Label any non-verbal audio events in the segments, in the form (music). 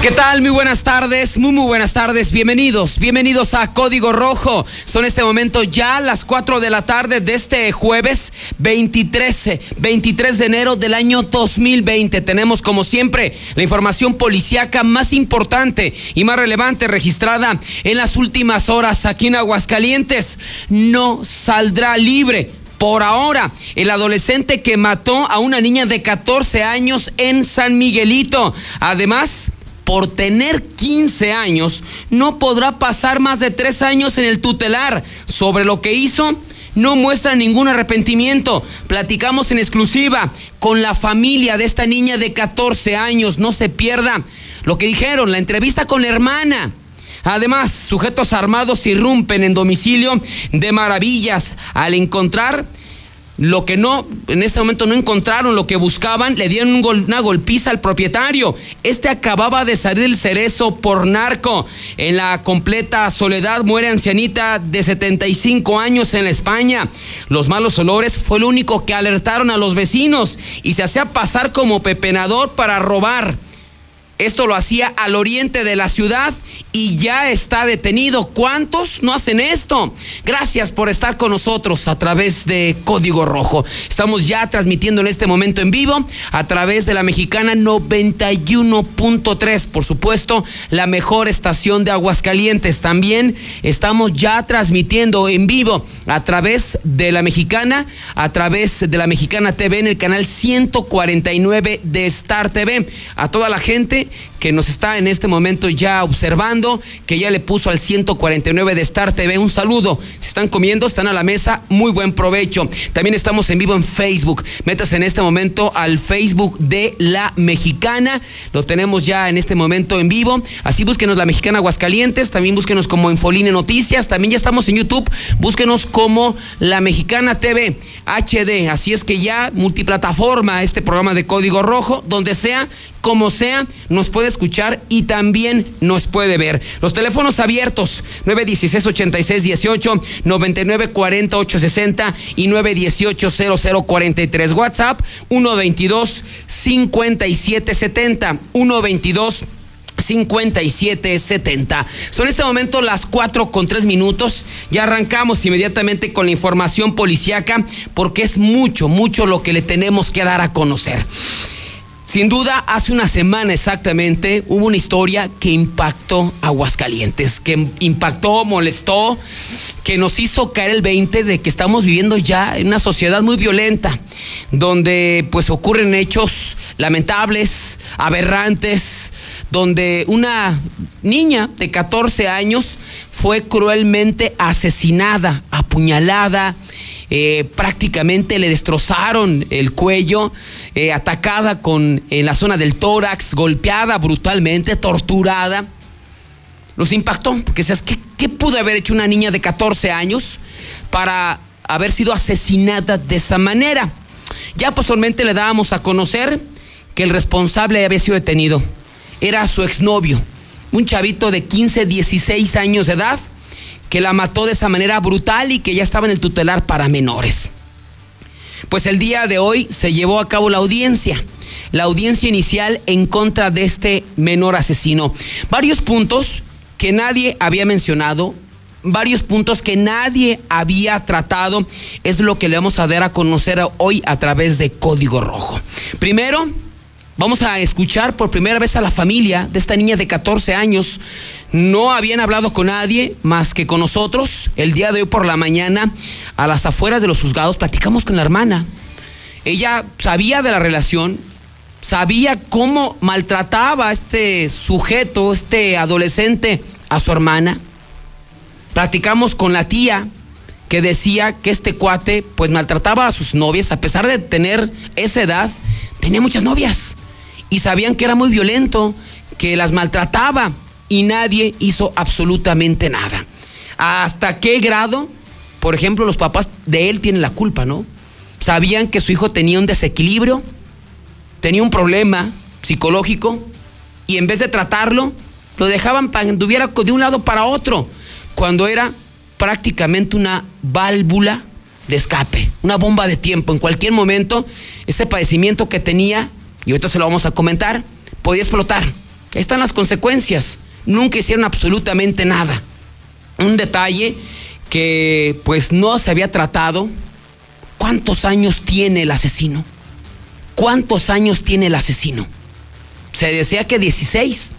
¿Qué tal? Muy buenas tardes, muy muy buenas tardes, bienvenidos, bienvenidos a Código Rojo. Son este momento ya las 4 de la tarde de este jueves 23, 23 de enero del año 2020. Tenemos como siempre la información policíaca más importante y más relevante registrada en las últimas horas aquí en Aguascalientes. No saldrá libre por ahora, el adolescente que mató a una niña de 14 años en San Miguelito. Además, por tener 15 años, no podrá pasar más de 3 años en el tutelar. Sobre lo que hizo, no muestra ningún arrepentimiento. Platicamos en exclusiva con la familia de esta niña de 14 años. No se pierda lo que dijeron, la entrevista con la hermana. Además, sujetos armados irrumpen en domicilio de maravillas al encontrar lo que no, en este momento no encontraron lo que buscaban, le dieron una golpiza al propietario. Este acababa de salir del cerezo por narco. En la completa soledad muere ancianita de 75 años en España. Los malos olores fue lo único que alertaron a los vecinos y se hacía pasar como pepenador para robar. Esto lo hacía al oriente de la ciudad y ya está detenido. ¿Cuántos no hacen esto? Gracias por estar con nosotros a través de Código Rojo. Estamos ya transmitiendo en este momento en vivo a través de la mexicana 91.3, por supuesto, la mejor estación de Aguascalientes. También estamos ya transmitiendo en vivo a través de la mexicana, a través de la mexicana TV en el canal 149 de Star TV. A toda la gente que nos está en este momento ya observando, que ya le puso al 149 de Star TV un saludo. Si están comiendo, están a la mesa, muy buen provecho. También estamos en vivo en Facebook. Métase en este momento al Facebook de La Mexicana. Lo tenemos ya en este momento en vivo. Así búsquenos La Mexicana Aguascalientes. También búsquenos como Infoline Noticias. También ya estamos en YouTube. Búsquenos como La Mexicana TV HD. Así es que ya multiplataforma este programa de Código Rojo, donde sea como sea, nos puede escuchar y también nos puede ver. Los teléfonos abiertos, 916-8618, 9940-860 y 918-0043. WhatsApp, 122-5770, 122 5770. Son en este momento las 4 con 3 minutos. Ya arrancamos inmediatamente con la información policiaca porque es mucho, mucho lo que le tenemos que dar a conocer. Sin duda, hace una semana exactamente hubo una historia que impactó Aguascalientes, que impactó, molestó, que nos hizo caer el 20 de que estamos viviendo ya en una sociedad muy violenta, donde pues ocurren hechos lamentables, aberrantes, donde una niña de 14 años fue cruelmente asesinada, apuñalada, eh, prácticamente le destrozaron el cuello, eh, atacada con, en la zona del tórax, golpeada brutalmente, torturada. Los impactó, porque ¿qué, ¿qué pudo haber hecho una niña de 14 años para haber sido asesinada de esa manera? Ya posteriormente le dábamos a conocer que el responsable había sido detenido. Era su exnovio, un chavito de 15, 16 años de edad, que la mató de esa manera brutal y que ya estaba en el tutelar para menores. Pues el día de hoy se llevó a cabo la audiencia, la audiencia inicial en contra de este menor asesino. Varios puntos que nadie había mencionado, varios puntos que nadie había tratado, es lo que le vamos a dar a conocer hoy a través de Código Rojo. Primero, Vamos a escuchar por primera vez a la familia de esta niña de 14 años. No habían hablado con nadie más que con nosotros. El día de hoy por la mañana, a las afueras de los juzgados, platicamos con la hermana. Ella sabía de la relación, sabía cómo maltrataba a este sujeto, este adolescente, a su hermana. Platicamos con la tía que decía que este cuate pues maltrataba a sus novias, a pesar de tener esa edad, tenía muchas novias y sabían que era muy violento, que las maltrataba y nadie hizo absolutamente nada. ¿Hasta qué grado? Por ejemplo, los papás de él tienen la culpa, ¿no? Sabían que su hijo tenía un desequilibrio, tenía un problema psicológico y en vez de tratarlo, lo dejaban para que anduviera de un lado para otro, cuando era prácticamente una válvula de escape, una bomba de tiempo. En cualquier momento, ese padecimiento que tenía y ahorita se lo vamos a comentar, podía explotar. Ahí están las consecuencias. Nunca hicieron absolutamente nada. Un detalle que pues no se había tratado. ¿Cuántos años tiene el asesino? ¿Cuántos años tiene el asesino? Se decía que 16.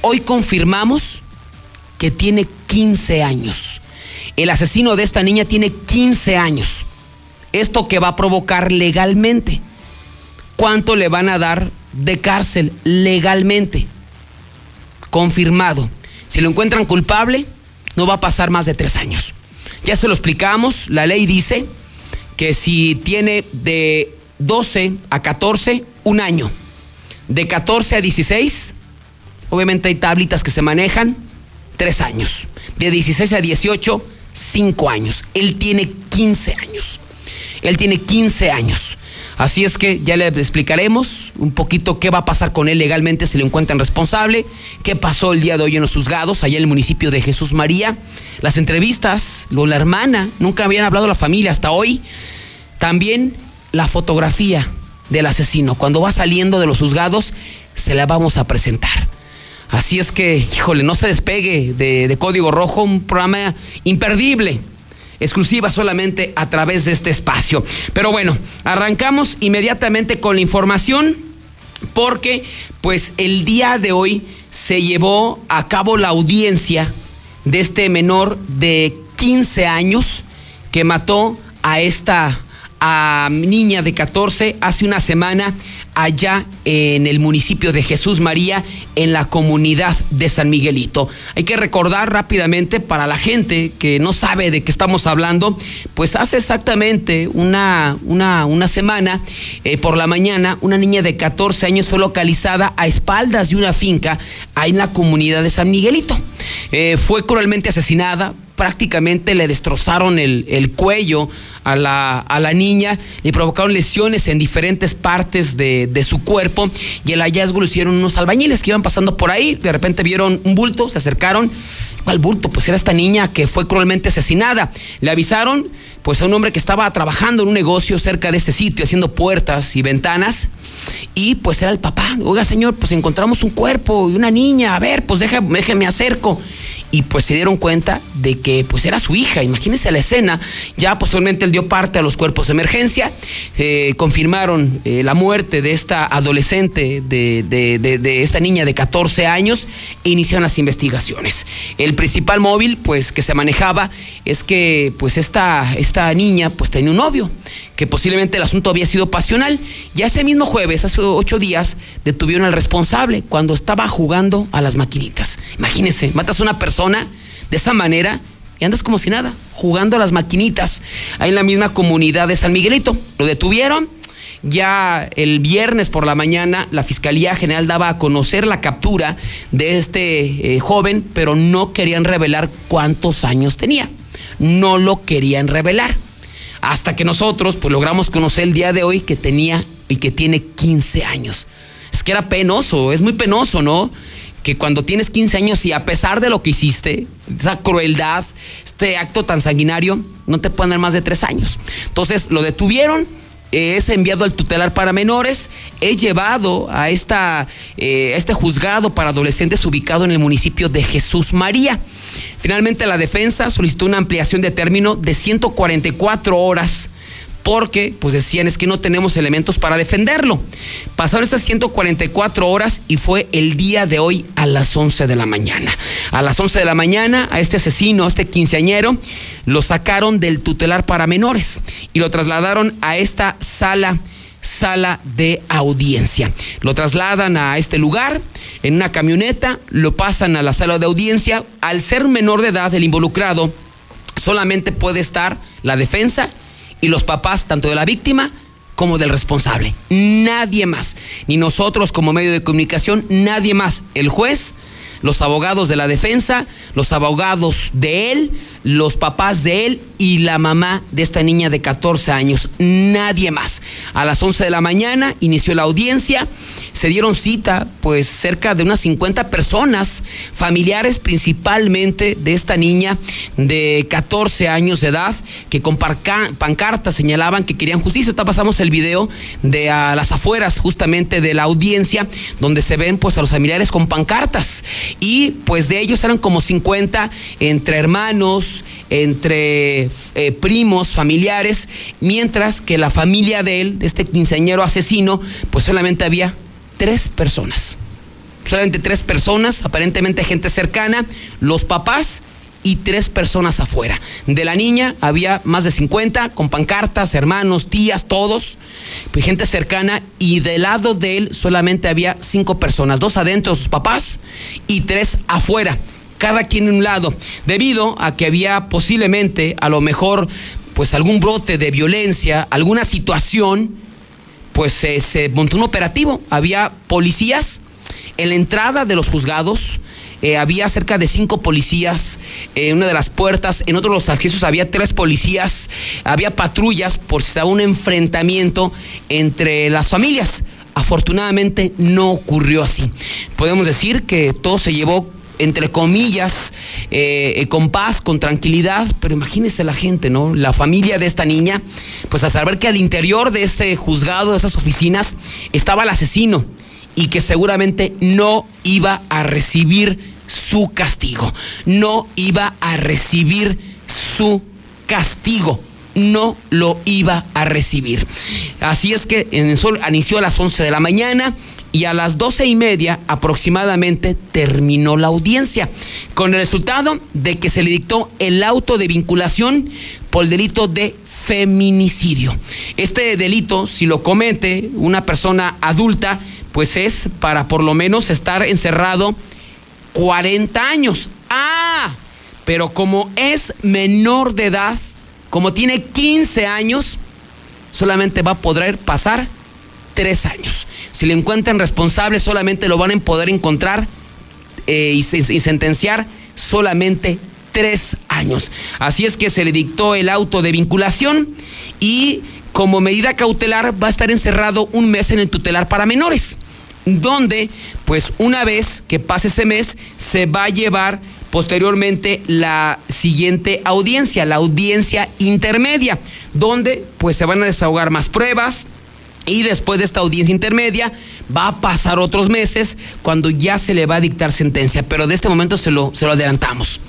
Hoy confirmamos que tiene 15 años. El asesino de esta niña tiene 15 años. Esto que va a provocar legalmente cuánto le van a dar de cárcel legalmente. Confirmado. Si lo encuentran culpable, no va a pasar más de tres años. Ya se lo explicamos, la ley dice que si tiene de 12 a 14, un año. De 14 a 16, obviamente hay tablitas que se manejan, tres años. De 16 a 18, cinco años. Él tiene 15 años. Él tiene 15 años. Así es que ya le explicaremos un poquito qué va a pasar con él legalmente si lo encuentran responsable, qué pasó el día de hoy en los juzgados, allá en el municipio de Jesús María, las entrevistas, lo, la hermana, nunca habían hablado la familia hasta hoy, también la fotografía del asesino. Cuando va saliendo de los juzgados, se la vamos a presentar. Así es que, híjole, no se despegue de, de Código Rojo, un programa imperdible exclusiva solamente a través de este espacio. Pero bueno, arrancamos inmediatamente con la información porque pues el día de hoy se llevó a cabo la audiencia de este menor de 15 años que mató a esta a niña de 14 hace una semana allá en el municipio de Jesús María, en la comunidad de San Miguelito. Hay que recordar rápidamente para la gente que no sabe de qué estamos hablando, pues hace exactamente una, una, una semana, eh, por la mañana, una niña de 14 años fue localizada a espaldas de una finca ahí en la comunidad de San Miguelito. Eh, fue cruelmente asesinada, prácticamente le destrozaron el, el cuello a la, a la niña, le provocaron lesiones en diferentes partes de, de, su cuerpo y el hallazgo lo hicieron unos albañiles que iban pasando por ahí, de repente vieron un bulto, se acercaron, ¿cuál bulto? Pues era esta niña que fue cruelmente asesinada. Le avisaron pues a un hombre que estaba trabajando en un negocio cerca de este sitio, haciendo puertas y ventanas, y pues era el papá. Oiga, señor, pues encontramos un cuerpo y una niña, a ver, pues déjame, déjeme acerco y pues se dieron cuenta de que pues era su hija. Imagínense la escena. Ya posteriormente él dio parte a los cuerpos de emergencia, eh, confirmaron eh, la muerte de esta adolescente, de, de, de, esta niña de 14 años, e iniciaron las investigaciones. El principal móvil pues que se manejaba es que pues esta, esta niña pues tenía un novio que posiblemente el asunto había sido pasional. Ya ese mismo jueves, hace ocho días, detuvieron al responsable cuando estaba jugando a las maquinitas. Imagínense, matas a una persona de esa manera y andas como si nada, jugando a las maquinitas ahí en la misma comunidad de San Miguelito. Lo detuvieron. Ya el viernes por la mañana la Fiscalía General daba a conocer la captura de este eh, joven, pero no querían revelar cuántos años tenía. No lo querían revelar hasta que nosotros pues logramos conocer el día de hoy que tenía y que tiene 15 años. Es que era penoso, es muy penoso, ¿no? Que cuando tienes 15 años y a pesar de lo que hiciste, esa crueldad, este acto tan sanguinario, no te pueden dar más de tres años. Entonces lo detuvieron, es enviado al tutelar para menores, es llevado a esta, eh, este juzgado para adolescentes ubicado en el municipio de Jesús María. Finalmente la defensa solicitó una ampliación de término de 144 horas porque pues decían es que no tenemos elementos para defenderlo. Pasaron estas 144 horas y fue el día de hoy a las 11 de la mañana. A las 11 de la mañana a este asesino, a este quinceañero, lo sacaron del tutelar para menores y lo trasladaron a esta sala sala de audiencia. Lo trasladan a este lugar en una camioneta, lo pasan a la sala de audiencia. Al ser menor de edad el involucrado, solamente puede estar la defensa y los papás tanto de la víctima como del responsable. Nadie más. Ni nosotros como medio de comunicación, nadie más. El juez, los abogados de la defensa, los abogados de él, los papás de él y la mamá de esta niña de 14 años. Nadie más. A las 11 de la mañana inició la audiencia. Se dieron cita, pues, cerca de unas 50 personas, familiares principalmente de esta niña de 14 años de edad, que con pancartas señalaban que querían justicia. Ahorita pasamos el video de a las afueras, justamente de la audiencia, donde se ven, pues, a los familiares con pancartas. Y, pues, de ellos eran como 50 entre hermanos, entre eh, primos, familiares, mientras que la familia de él, de este quinceañero asesino, pues solamente había tres personas. Solamente tres personas, aparentemente gente cercana, los papás y tres personas afuera. De la niña había más de 50, con pancartas, hermanos, tías, todos, pues gente cercana, y del lado de él solamente había cinco personas, dos adentro, sus papás, y tres afuera cada quien en un lado, debido a que había posiblemente, a lo mejor, pues algún brote de violencia, alguna situación, pues se montó un operativo. Había policías en la entrada de los juzgados, eh, había cerca de cinco policías en una de las puertas, en otros de los accesos había tres policías, había patrullas por si estaba un enfrentamiento entre las familias. Afortunadamente no ocurrió así. Podemos decir que todo se llevó entre comillas, eh, eh, con paz, con tranquilidad, pero imagínese la gente, ¿no? La familia de esta niña, pues a saber que al interior de este juzgado, de esas oficinas, estaba el asesino y que seguramente no iba a recibir su castigo, no iba a recibir su castigo no lo iba a recibir. Así es que en el sol inició a las 11 de la mañana y a las doce y media aproximadamente terminó la audiencia, con el resultado de que se le dictó el auto de vinculación por el delito de feminicidio. Este delito, si lo comete una persona adulta, pues es para por lo menos estar encerrado 40 años. Ah, pero como es menor de edad, como tiene 15 años, solamente va a poder pasar tres años. Si le encuentran responsable, solamente lo van a poder encontrar eh, y, y sentenciar solamente tres años. Así es que se le dictó el auto de vinculación y como medida cautelar va a estar encerrado un mes en el tutelar para menores, donde pues una vez que pase ese mes se va a llevar posteriormente la siguiente audiencia, la audiencia intermedia, donde pues se van a desahogar más pruebas, y después de esta audiencia intermedia va a pasar otros meses cuando ya se le va a dictar sentencia. Pero de este momento se lo, se lo adelantamos.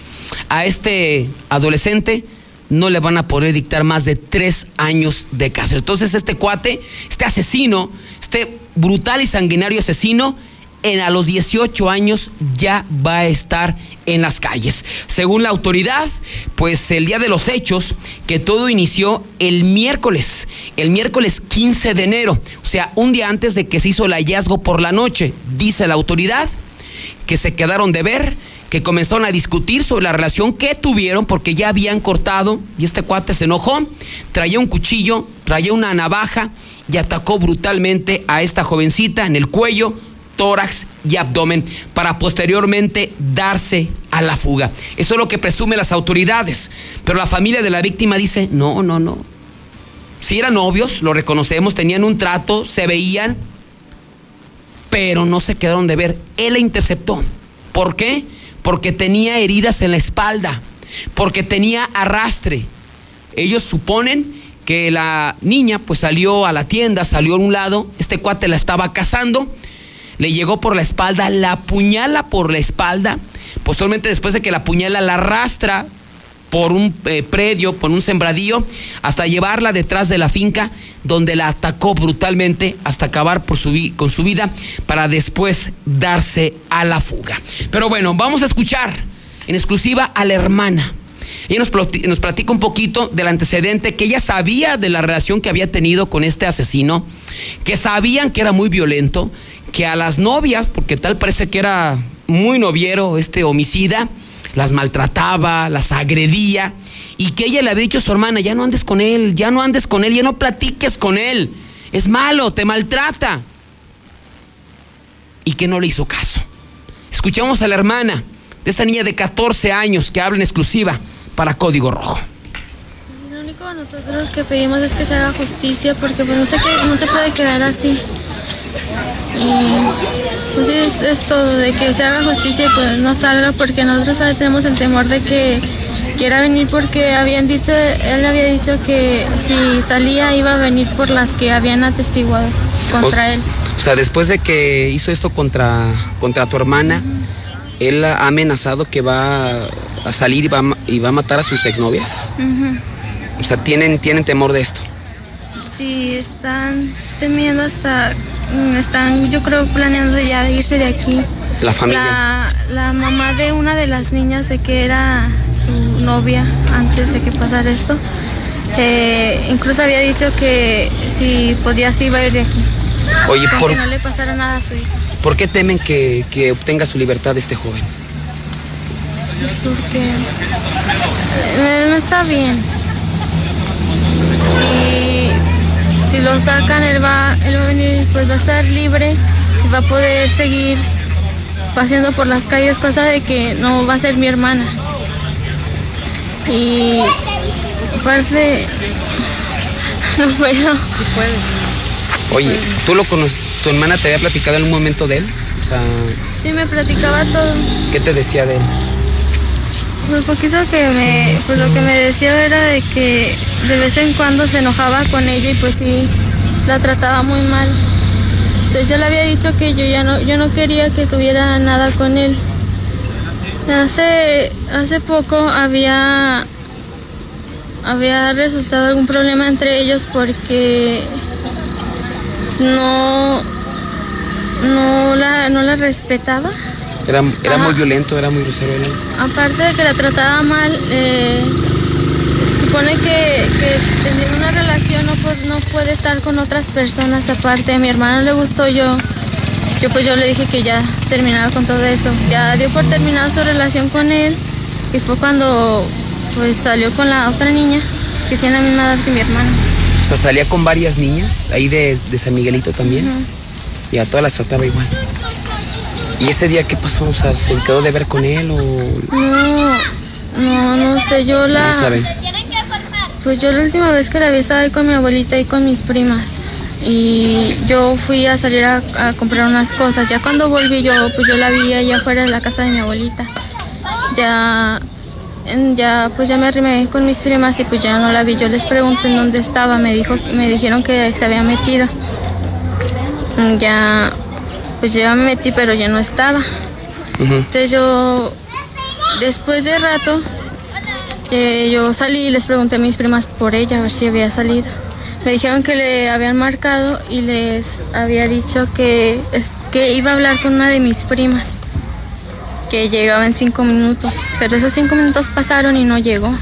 A este adolescente no le van a poder dictar más de tres años de cárcel. Entonces este cuate, este asesino, este brutal y sanguinario asesino, en a los 18 años ya va a estar en las calles. Según la autoridad, pues el día de los hechos, que todo inició el miércoles, el miércoles 15 de enero, o sea, un día antes de que se hizo el hallazgo por la noche, dice la autoridad, que se quedaron de ver, que comenzaron a discutir sobre la relación que tuvieron porque ya habían cortado y este cuate se enojó, traía un cuchillo, traía una navaja y atacó brutalmente a esta jovencita en el cuello, tórax y abdomen para posteriormente darse a la fuga. Eso es lo que presumen las autoridades. Pero la familia de la víctima dice, no, no, no. Si eran novios, lo reconocemos, tenían un trato, se veían, pero no se quedaron de ver. Él la interceptó. ¿Por qué? Porque tenía heridas en la espalda, porque tenía arrastre. Ellos suponen que la niña pues salió a la tienda, salió a un lado, este cuate la estaba cazando le llegó por la espalda, la apuñala por la espalda. Posteriormente, después de que la apuñala, la arrastra por un eh, predio, por un sembradío, hasta llevarla detrás de la finca donde la atacó brutalmente hasta acabar por su con su vida para después darse a la fuga. Pero bueno, vamos a escuchar en exclusiva a la hermana. Ella nos, nos platica un poquito del antecedente, que ella sabía de la relación que había tenido con este asesino, que sabían que era muy violento, que a las novias, porque tal parece que era muy noviero este homicida, las maltrataba, las agredía y que ella le había dicho a su hermana, ya no andes con él, ya no andes con él, ya no platiques con él, es malo, te maltrata. Y que no le hizo caso. Escuchamos a la hermana de esta niña de 14 años que habla en exclusiva para Código Rojo. Lo único nosotros que pedimos es que se haga justicia porque pues no, qué, no se puede quedar así. Y pues es, es todo, de que se haga justicia y pues no salga porque nosotros tenemos el temor de que quiera venir porque habían dicho, él había dicho que si salía iba a venir por las que habían atestiguado contra él. O sea, después de que hizo esto contra, contra tu hermana, él ha amenazado que va a salir y va, y va a matar a sus exnovias. O sea, ¿tienen, tienen temor de esto. Sí, están temiendo hasta, mm, están yo creo planeando ya irse de aquí. La familia. La, la mamá de una de las niñas de que era su novia antes de que pasara esto, eh, incluso había dicho que si podía se iba a ir de aquí. Oye, para por, que no le pasara nada a su hija. ¿por qué temen que, que obtenga su libertad este joven? Porque eh, no está bien. Y si lo sacan, él va, él va a venir, pues va a estar libre y va a poder seguir paseando por las calles, cosa de que no va a ser mi hermana. Y aparte, (laughs) no puedo. Oye, ¿tú lo conoces? ¿Tu hermana te había platicado en un momento de él? O sea, Sí, me platicaba todo. ¿qué te decía de él? Lo poquito que me, pues lo que me decía era de que de vez en cuando se enojaba con ella y pues sí, la trataba muy mal. Entonces yo le había dicho que yo ya no, yo no quería que tuviera nada con él. Hace, hace poco había, había resultado algún problema entre ellos porque no, no la, no la respetaba. Era, era muy violento, era muy grosero. Aparte de que la trataba mal, eh, supone que, que teniendo una relación no, pues, no puede estar con otras personas aparte. A mi hermano le gustó yo. Yo pues yo le dije que ya terminaba con todo eso. Ya dio por terminada su relación con él y fue cuando pues salió con la otra niña que tiene la misma edad que mi hermano. O sea, salía con varias niñas, ahí de, de San Miguelito también. Y a todas las trataba igual. ¿Y ese día qué pasó? O sea, ¿se quedó de ver con él o No, no, no sé, yo la... no sabe? Pues yo la última vez que la vi estaba ahí con mi abuelita y con mis primas. Y yo fui a salir a, a comprar unas cosas. Ya cuando volví yo, pues yo la vi allá afuera de la casa de mi abuelita. Ya, ya, pues ya me arrimé con mis primas y pues ya no la vi. Yo les pregunté en dónde estaba. Me dijo, me dijeron que se había metido. Ya, pues ya me metí, pero ya no estaba. Entonces yo, después de rato, eh, yo salí y les pregunté a mis primas por ella, a ver si había salido. Me dijeron que le habían marcado y les había dicho que, que iba a hablar con una de mis primas, que llegaba en cinco minutos, pero esos cinco minutos pasaron y no llegó.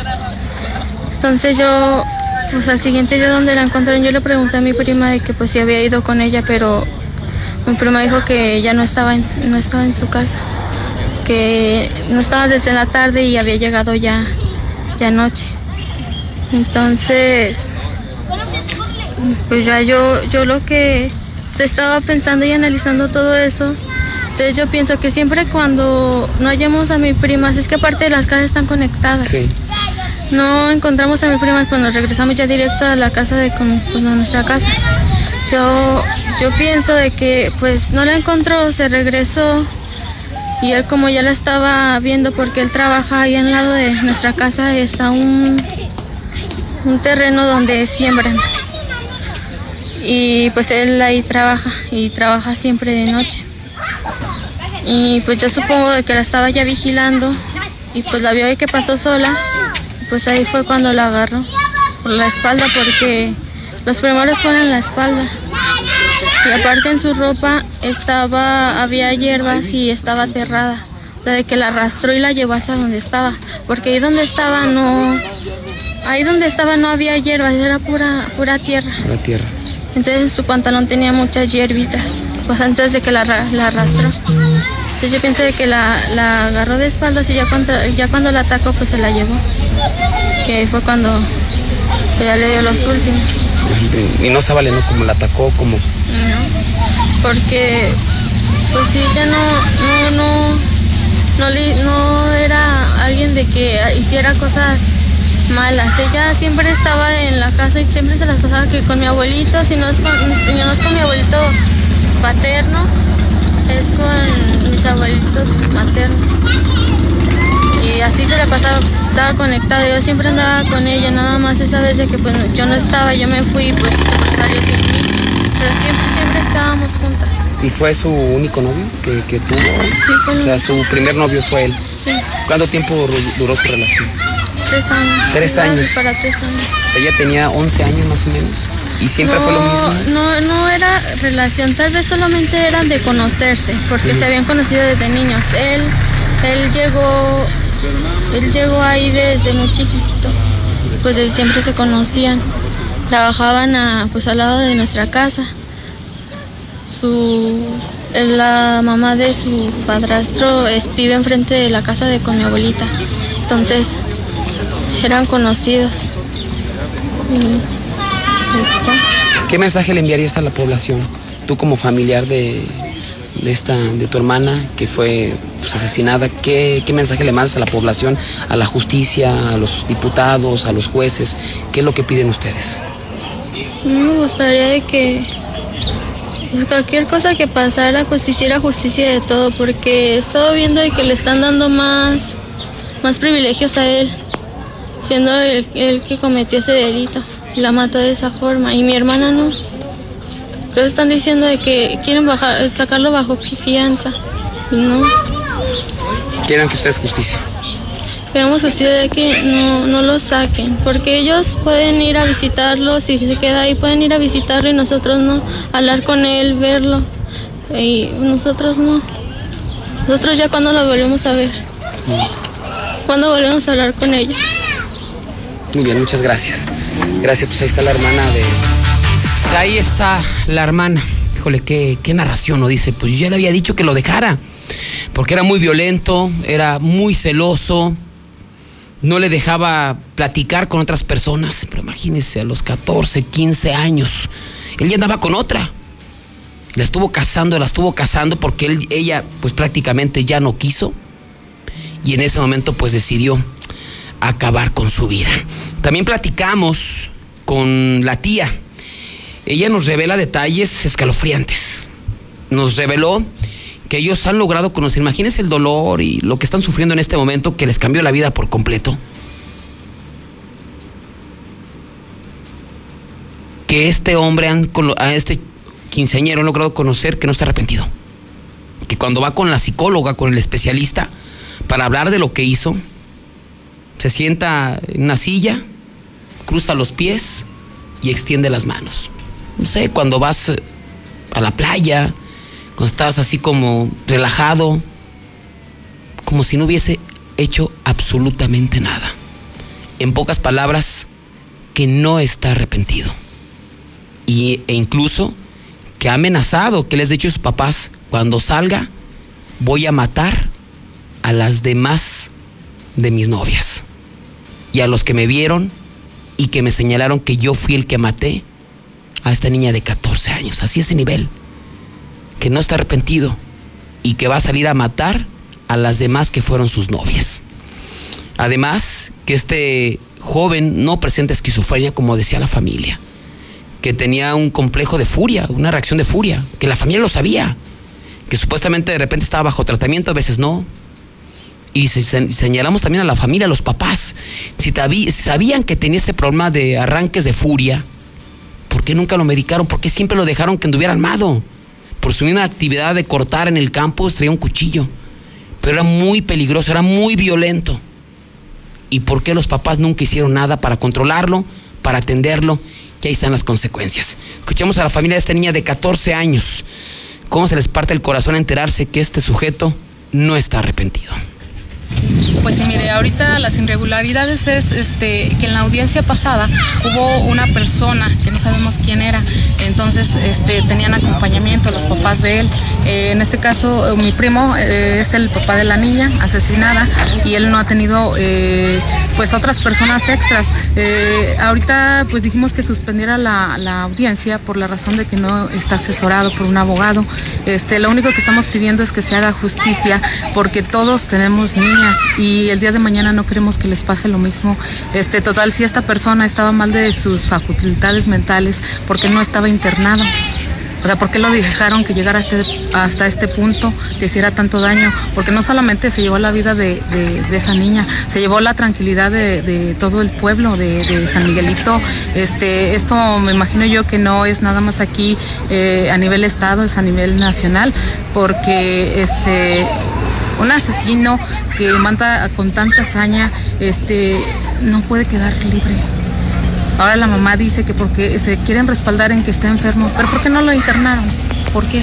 Entonces yo, pues al siguiente día donde la encontraron, yo le pregunté a mi prima de que pues si había ido con ella, pero mi prima dijo que ella no estaba no estaba en su casa que no estaba desde la tarde y había llegado ya, ya anoche. Entonces, pues ya yo, yo lo que estaba pensando y analizando todo eso, entonces yo pienso que siempre cuando no hallemos a mi prima, es que aparte de las casas están conectadas. Sí. No encontramos a mi prima, pues nos regresamos ya directo a la casa de, con- pues, a nuestra casa. Yo, yo pienso de que pues no la encontró, se regresó y él como ya la estaba viendo porque él trabaja ahí al lado de nuestra casa está un, un terreno donde siembran. Y pues él ahí trabaja y trabaja siempre de noche. Y pues yo supongo que la estaba ya vigilando y pues la vio de que pasó sola. pues ahí fue cuando la agarró por la espalda porque los primeros fueron la espalda. Y aparte en su ropa estaba, había hierbas y estaba aterrada. O sea, de que la arrastró y la llevó hasta donde estaba. Porque ahí donde estaba no, ahí donde estaba no había hierbas, era pura, pura tierra. Pura tierra. Entonces su pantalón tenía muchas hierbitas, pues antes de que la, la arrastró. Entonces yo pienso de que la, la, agarró de espaldas y ya cuando, ya cuando la atacó pues se la llevó. Y ahí fue cuando ya le dio los últimos. Y no sabe ¿no? Como la atacó, como... No, porque pues sí, ya no, no, no, no, no era alguien de que hiciera cosas malas. Ella siempre estaba en la casa y siempre se las pasaba que con mi abuelito, si no es con, no es con mi abuelito paterno, es con mis abuelitos maternos. Y así se la pasaba, pues, estaba conectada. Yo siempre andaba con ella, nada más esa vez de que pues, yo no estaba, yo me fui, pues salió sin mí. Pero siempre, siempre estábamos juntas. ¿Y fue su único novio que, que tuvo? Sí, fue O sea, su primer novio fue él. Sí, ¿Cuánto tiempo duró su relación? tres años. Tres años. Para tres años. O sea, ella tenía 11 años más o menos. ¿Y siempre fue lo mismo? No, no era relación, tal vez solamente eran de conocerse, porque se habían conocido desde niños. Él, él llegó, él llegó ahí desde muy chiquitito, pues desde siempre se conocían. Trabajaban pues al lado de nuestra casa. Su, la mamá de su padrastro vive enfrente de la casa de con mi abuelita. Entonces, eran conocidos. ¿Qué mensaje le enviarías a la población? Tú como familiar de, de esta, de tu hermana que fue pues, asesinada, ¿qué, ¿qué mensaje le mandas a la población, a la justicia, a los diputados, a los jueces? ¿Qué es lo que piden ustedes? Me gustaría que pues, cualquier cosa que pasara, pues hiciera justicia de todo, porque he estado viendo de que le están dando más, más privilegios a él, siendo el, el que cometió ese delito y la mató de esa forma, y mi hermana no. Pero están diciendo de que quieren bajar, sacarlo bajo fianza, no. Quieren que ustedes justicia. Queremos justicia de que no, no lo saquen, porque ellos pueden ir a visitarlo, si se queda ahí pueden ir a visitarlo y nosotros no, hablar con él, verlo, y nosotros no. Nosotros ya cuando lo volvemos a ver, cuando volvemos a hablar con ella. Muy bien, muchas gracias. Gracias, pues ahí está la hermana de... Ahí está la hermana. Híjole, qué, qué narración, ¿no? Dice, pues yo ya le había dicho que lo dejara. Porque era muy violento, era muy celoso, no le dejaba platicar con otras personas. Pero imagínense, a los 14, 15 años, él ya andaba con otra. La estuvo casando, la estuvo casando porque él, ella pues prácticamente ya no quiso. Y en ese momento pues decidió acabar con su vida. También platicamos con la tía. Ella nos revela detalles escalofriantes. Nos reveló que ellos han logrado conocer, imagínense el dolor y lo que están sufriendo en este momento que les cambió la vida por completo. Que este hombre, a este quinceañero han logrado conocer que no está arrepentido. Que cuando va con la psicóloga, con el especialista, para hablar de lo que hizo, se sienta en una silla, cruza los pies y extiende las manos. No sé, cuando vas eh, a la playa, cuando estás así como relajado, como si no hubiese hecho absolutamente nada. En pocas palabras, que no está arrepentido. Y, e incluso que ha amenazado, que les ha dicho a sus papás, cuando salga, voy a matar a las demás de mis novias. Y a los que me vieron y que me señalaron que yo fui el que maté a esta niña de 14 años. Así ese nivel. Que no está arrepentido y que va a salir a matar a las demás que fueron sus novias. Además, que este joven no presenta esquizofrenia como decía la familia. Que tenía un complejo de furia, una reacción de furia. Que la familia lo sabía. Que supuestamente de repente estaba bajo tratamiento, a veces no. Y se- se- señalamos también a la familia, a los papás. Si sabían que tenía este problema de arranques de furia, ¿por qué nunca lo medicaron? ¿Por qué siempre lo dejaron que anduviera armado? Por su misma actividad de cortar en el campo, traía un cuchillo. Pero era muy peligroso, era muy violento. y por qué los papás nunca hicieron nada para controlarlo, para atenderlo, y ahí están las consecuencias. Escuchemos a la familia de esta niña de 14 años, cómo se les parte el corazón enterarse que este sujeto no está arrepentido. Pues sí, mire, ahorita las irregularidades es este, que en la audiencia pasada hubo una persona que no sabemos quién era, entonces este, tenían acompañamiento los papás de él. Eh, en este caso, eh, mi primo eh, es el papá de la niña asesinada y él no ha tenido pues otras personas extras. ahorita pues dijimos que suspendiera la, la, audiencia por la razón de que no está asesorado por un abogado. Este, lo único que estamos pidiendo es que se haga justicia porque todos tenemos y el día de mañana no queremos que les pase lo mismo. Este, total, si esta persona estaba mal de sus facultades mentales, porque no estaba internado? O sea, ¿por qué lo dejaron que llegara hasta, este, hasta este punto, que hiciera tanto daño? Porque no solamente se llevó la vida de, esa niña, se llevó la tranquilidad de, todo el pueblo de, San Miguelito. Este, esto me imagino yo que no es nada más aquí eh, a nivel estado, es a nivel nacional, porque este un asesino que manda con tanta hazaña, este, no puede quedar libre. Ahora la mamá dice que porque se quieren respaldar en que está enfermo, pero ¿por qué no lo internaron? ¿Por qué?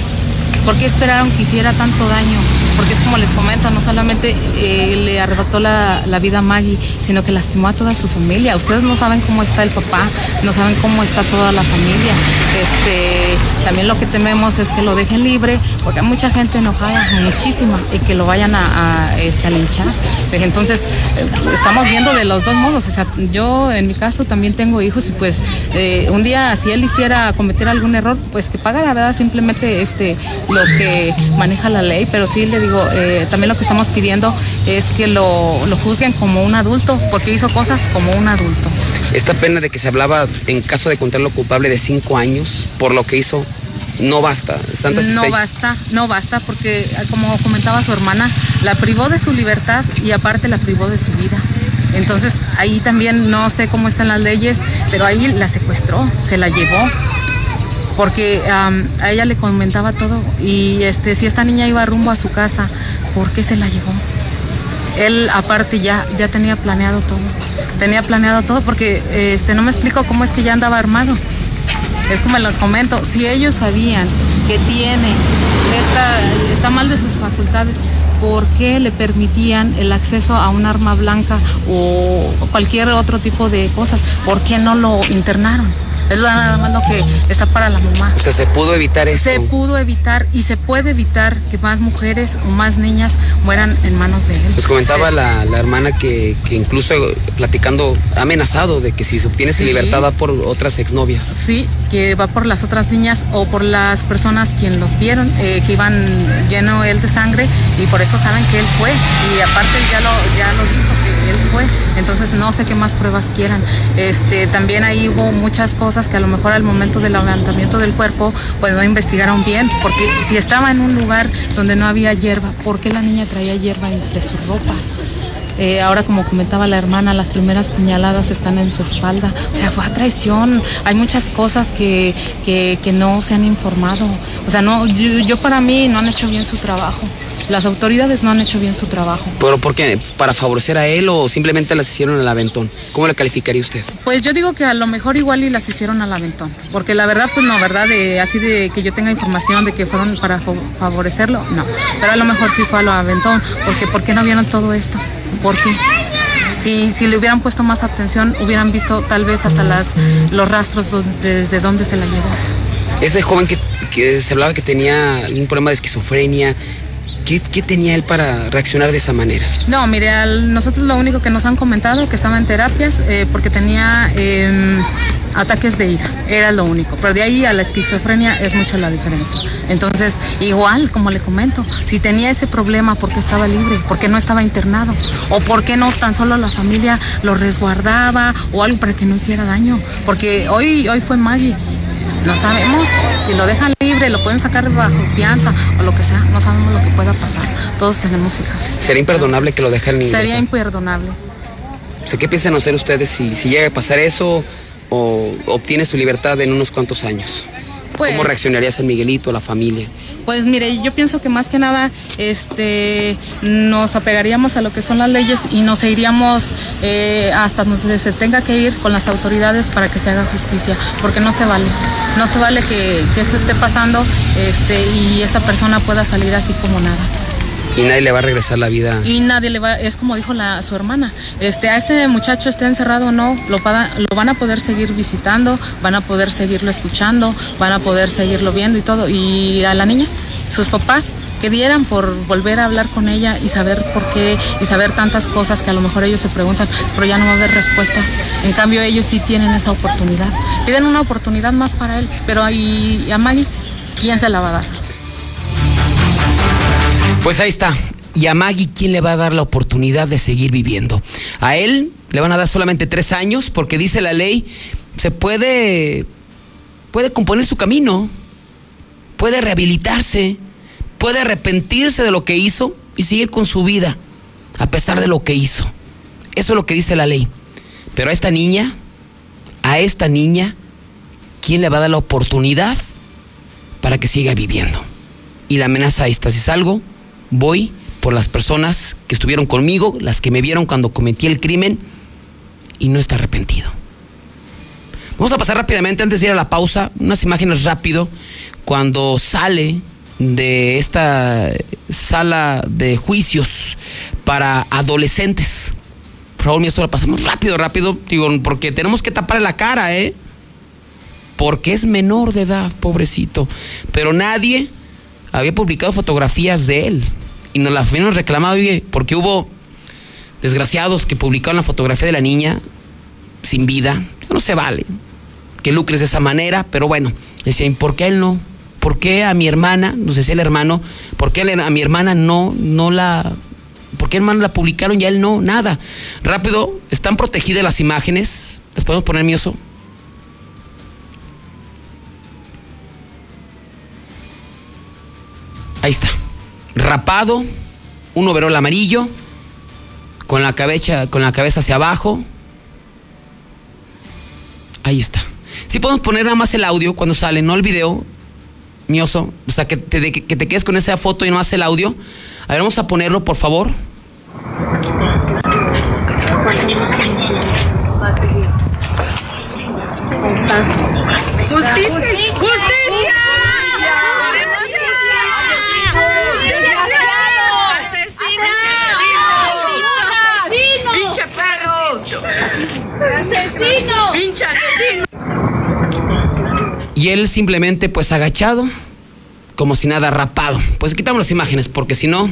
¿Por qué esperaron que hiciera tanto daño? Porque es como les comento, no solamente eh, le arrebató la, vida a Maggie, sino que lastimó a toda su familia. Ustedes no saben cómo está el papá, no saben cómo está toda la familia. Este, también lo que tememos es que lo dejen libre, porque hay mucha gente enojada, muchísima, y que lo vayan a, este, linchar. Pues entonces, eh, estamos viendo de los dos modos. O sea, yo en mi caso también tengo hijos y pues eh, un día si él hiciera cometer algún error, pues que paga la verdad simplemente este, lo que maneja la ley, pero sí le digo, eh, también lo que estamos pidiendo es que lo, lo juzguen como un adulto, porque hizo cosas como un adulto. Esta pena de que se hablaba en caso de encontrarlo culpable de cinco años por lo que hizo, no basta. no basta, no basta, porque como comentaba su hermana, la privó de su libertad y aparte la privó de su vida. Entonces ahí también no sé cómo están las leyes, pero ahí la secuestró, se la llevó porque a ella le comentaba todo y este si esta niña iba rumbo a su casa, ¿por qué se la llevó? Él aparte ya, ya tenía planeado todo, tenía planeado todo porque este, no me explico cómo es que ya andaba armado. Es como lo comento, si ellos sabían que tiene, está, está mal de sus facultades, ¿por qué le permitían el acceso a un arma blanca o cualquier otro tipo de cosas? ¿Por qué no lo internaron? Es nada más lo que está para la mamá. O sea, se pudo evitar eso. Se pudo evitar y se puede evitar que más mujeres o más niñas mueran en manos de él. Pues comentaba la, hermana que, incluso platicando ha amenazado de que si se obtiene su libertad va por otras exnovias. Sí, que va por las otras niñas o por las personas quien los vieron, eh, que iban lleno él de sangre y por eso saben que él fue. Y aparte ya lo, ya lo dijo que él fue. Entonces no sé qué más pruebas quieran. Este, también ahí hubo muchas cosas que a lo mejor al momento del levantamiento del cuerpo pues no investigaron bien, porque si estaba en un lugar donde no había hierba, ¿por qué la niña traía hierba entre sus ropas? Eh, ahora, como comentaba la hermana, las primeras puñaladas están en su espalda. O sea, fue a traición. Hay muchas cosas que, que, no se han informado. O sea, no, yo para mí no han hecho bien su trabajo las autoridades no han hecho bien su trabajo. ¿Pero por qué? ¿Para favorecer a él o simplemente las hicieron al aventón? ¿Cómo le calificaría usted? Pues yo digo que a lo mejor igual y las hicieron al aventón, porque la verdad pues no, ¿verdad? De, así de que yo tenga información de que fueron para favorecerlo, no. Pero a lo mejor sí fue al aventón, porque ¿por qué no vieron todo esto? ¿Por qué? Si, si, le hubieran puesto más atención, hubieran visto tal vez hasta las, los rastros desde dónde se la llevó. Este joven que, que, se hablaba que tenía un problema de esquizofrenia, ¿Qué, tenía él para reaccionar de esa manera? No, mire, nosotros lo único que nos han comentado que estaba en terapias eh, porque tenía em, ataques de ira, era lo único. Pero de ahí a la esquizofrenia es mucho la diferencia. Entonces, igual, como le comento, si tenía ese problema, ¿por qué estaba libre? ¿Por qué no estaba internado? ¿O por qué no tan solo la familia lo resguardaba o algo para que no hiciera daño? Porque hoy, hoy fue Maggie no sabemos. Si lo dejan libre, lo pueden sacar bajo fianza o lo que sea, no sabemos lo que pueda pasar. Todos tenemos hijas. ¿Sería imperdonable que lo dejen libre? Sería imperdonable. ¿Qué piensan hacer ustedes si, si llega a pasar eso o obtiene su libertad en unos cuantos años? Pues- ¿Cómo reaccionaría San Miguelito, la familia? Pues mire, yo pienso que más que nada este, nos apegaríamos a lo que son las leyes y nos iríamos eh, hasta donde se tenga que ir con las autoridades para que se haga justicia, porque no se vale. No se vale que, que esto esté pasando este, y esta persona pueda salir así como nada. Y nadie le va a regresar la vida. Y nadie le va, es como dijo su hermana, este, a este muchacho esté encerrado o no, lo, lo van a poder seguir visitando, van a poder seguirlo escuchando, van a poder seguirlo viendo y todo. Y a la niña, sus papás, que dieran por volver a hablar con ella y saber por qué y saber tantas cosas que a lo mejor ellos se preguntan, pero ya no va a haber respuestas. En cambio ellos sí tienen esa oportunidad. Piden una oportunidad más para él, pero ahí a Maggie, ¿quién se la va a dar? Pues ahí está. Y a Maggie, ¿quién le va a dar la oportunidad de seguir viviendo? A él le van a dar solamente tres años porque dice la ley, se puede, puede componer su camino, puede rehabilitarse, puede arrepentirse de lo que hizo y seguir con su vida, a pesar de lo que hizo. Eso es lo que dice la ley. Pero a esta niña, a esta niña, ¿quién le va a dar la oportunidad para que siga viviendo? Y la amenaza ahí está. Si salgo, voy por las personas que estuvieron conmigo, las que me vieron cuando cometí el crimen y no está arrepentido. Vamos a pasar rápidamente antes de ir a la pausa, unas imágenes rápido cuando sale de esta sala de juicios para adolescentes. Por favor, mi esto lo pasamos rápido, rápido, digo, porque tenemos que tapar la cara, ¿eh? Porque es menor de edad, pobrecito. Pero nadie había publicado fotografías de él. Y nos la habían reclamado, oye, porque hubo desgraciados que publicaron la fotografía de la niña sin vida. No se vale. Que lucres de esa manera, pero bueno, decían, ¿por qué él no? ¿Por qué a mi hermana, nos decía el hermano, por qué a mi hermana no, no la, por qué hermano la publicaron y a él no? Nada. Rápido, están protegidas las imágenes. ¿Las podemos poner mioso? Ahí está. Rapado, un overol amarillo, con la cabeza, con la cabeza hacia abajo. Ahí está. Si podemos poner nada más el audio cuando sale, no el video, mioso. O sea, que te, que te quedes con esa foto y no más el audio. A ver, vamos a ponerlo, por favor. ¡Asesino! ¡Pinche asesino! Y él simplemente, pues agachado, como si nada, rapado. Pues quitamos las imágenes, porque si no,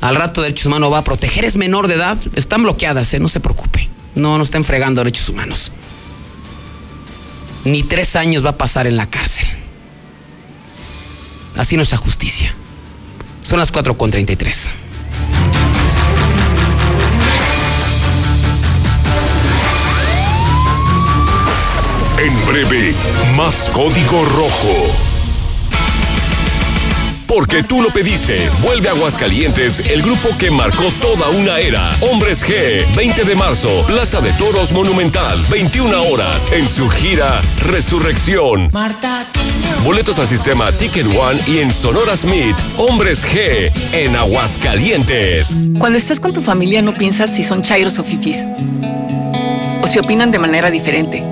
al rato Derechos Humanos va a proteger. Es menor de edad, están bloqueadas, ¿eh? no se preocupe. No, no están fregando derechos humanos. Ni tres años va a pasar en la cárcel. Así nuestra justicia. Son las 4.33. En breve, más código rojo. Porque tú lo pediste. Vuelve a Aguascalientes el grupo que marcó toda una era. Hombres G, 20 de marzo, Plaza de Toros Monumental, 21 horas, en su gira Resurrección. Boletos al sistema Ticket One y en Sonora Smith. Hombres G, en Aguascalientes. Cuando estás con tu familia no piensas si son chairos o fifis. O si opinan de manera diferente.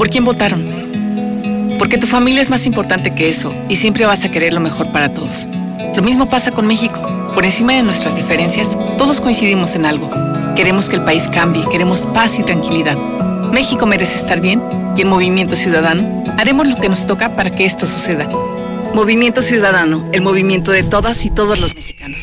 Por quién votaron. Porque tu familia es más importante que eso y siempre vas a querer lo mejor para todos. Lo mismo pasa con México. Por encima de nuestras diferencias, todos coincidimos en algo. Queremos que el país cambie, queremos paz y tranquilidad. México merece estar bien y en Movimiento Ciudadano haremos lo que nos toca para que esto suceda. Movimiento Ciudadano, el movimiento de todas y todos los mexicanos.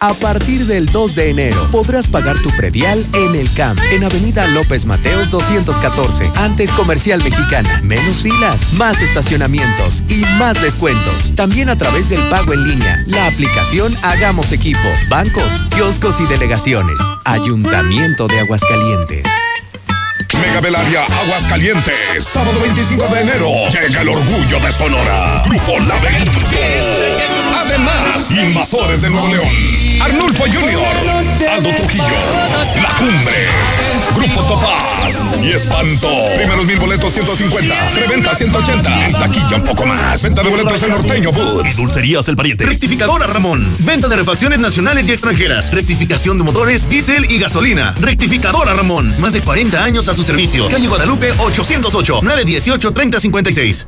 A partir del 2 de enero podrás pagar tu predial en el CAMP, en Avenida López Mateos 214, antes Comercial Mexicana. Menos filas, más estacionamientos y más descuentos. También a través del pago en línea, la aplicación Hagamos Equipo, bancos, kioscos y delegaciones. Ayuntamiento de Aguascalientes. Mega Belaria Aguascalientes. Sábado 25 de enero. Llega el orgullo de Sonora. Grupo La Vega. Además, Invasores de Nuevo León. Arnulfo Junior. Aldo Trujillo. La Cumbre. Grupo Topaz. Y Espanto. Primeros mil boletos 150. Reventa 180. En taquilla un poco más. Venta de boletos en Norteño Boots. Dulcerías El Pariente. Rectificadora Ramón. Venta de refacciones nacionales y extranjeras. Rectificación de motores, diésel y gasolina. Rectificadora Ramón. Más de 40 años a su servicio. Calle Guadalupe 808 918 3056.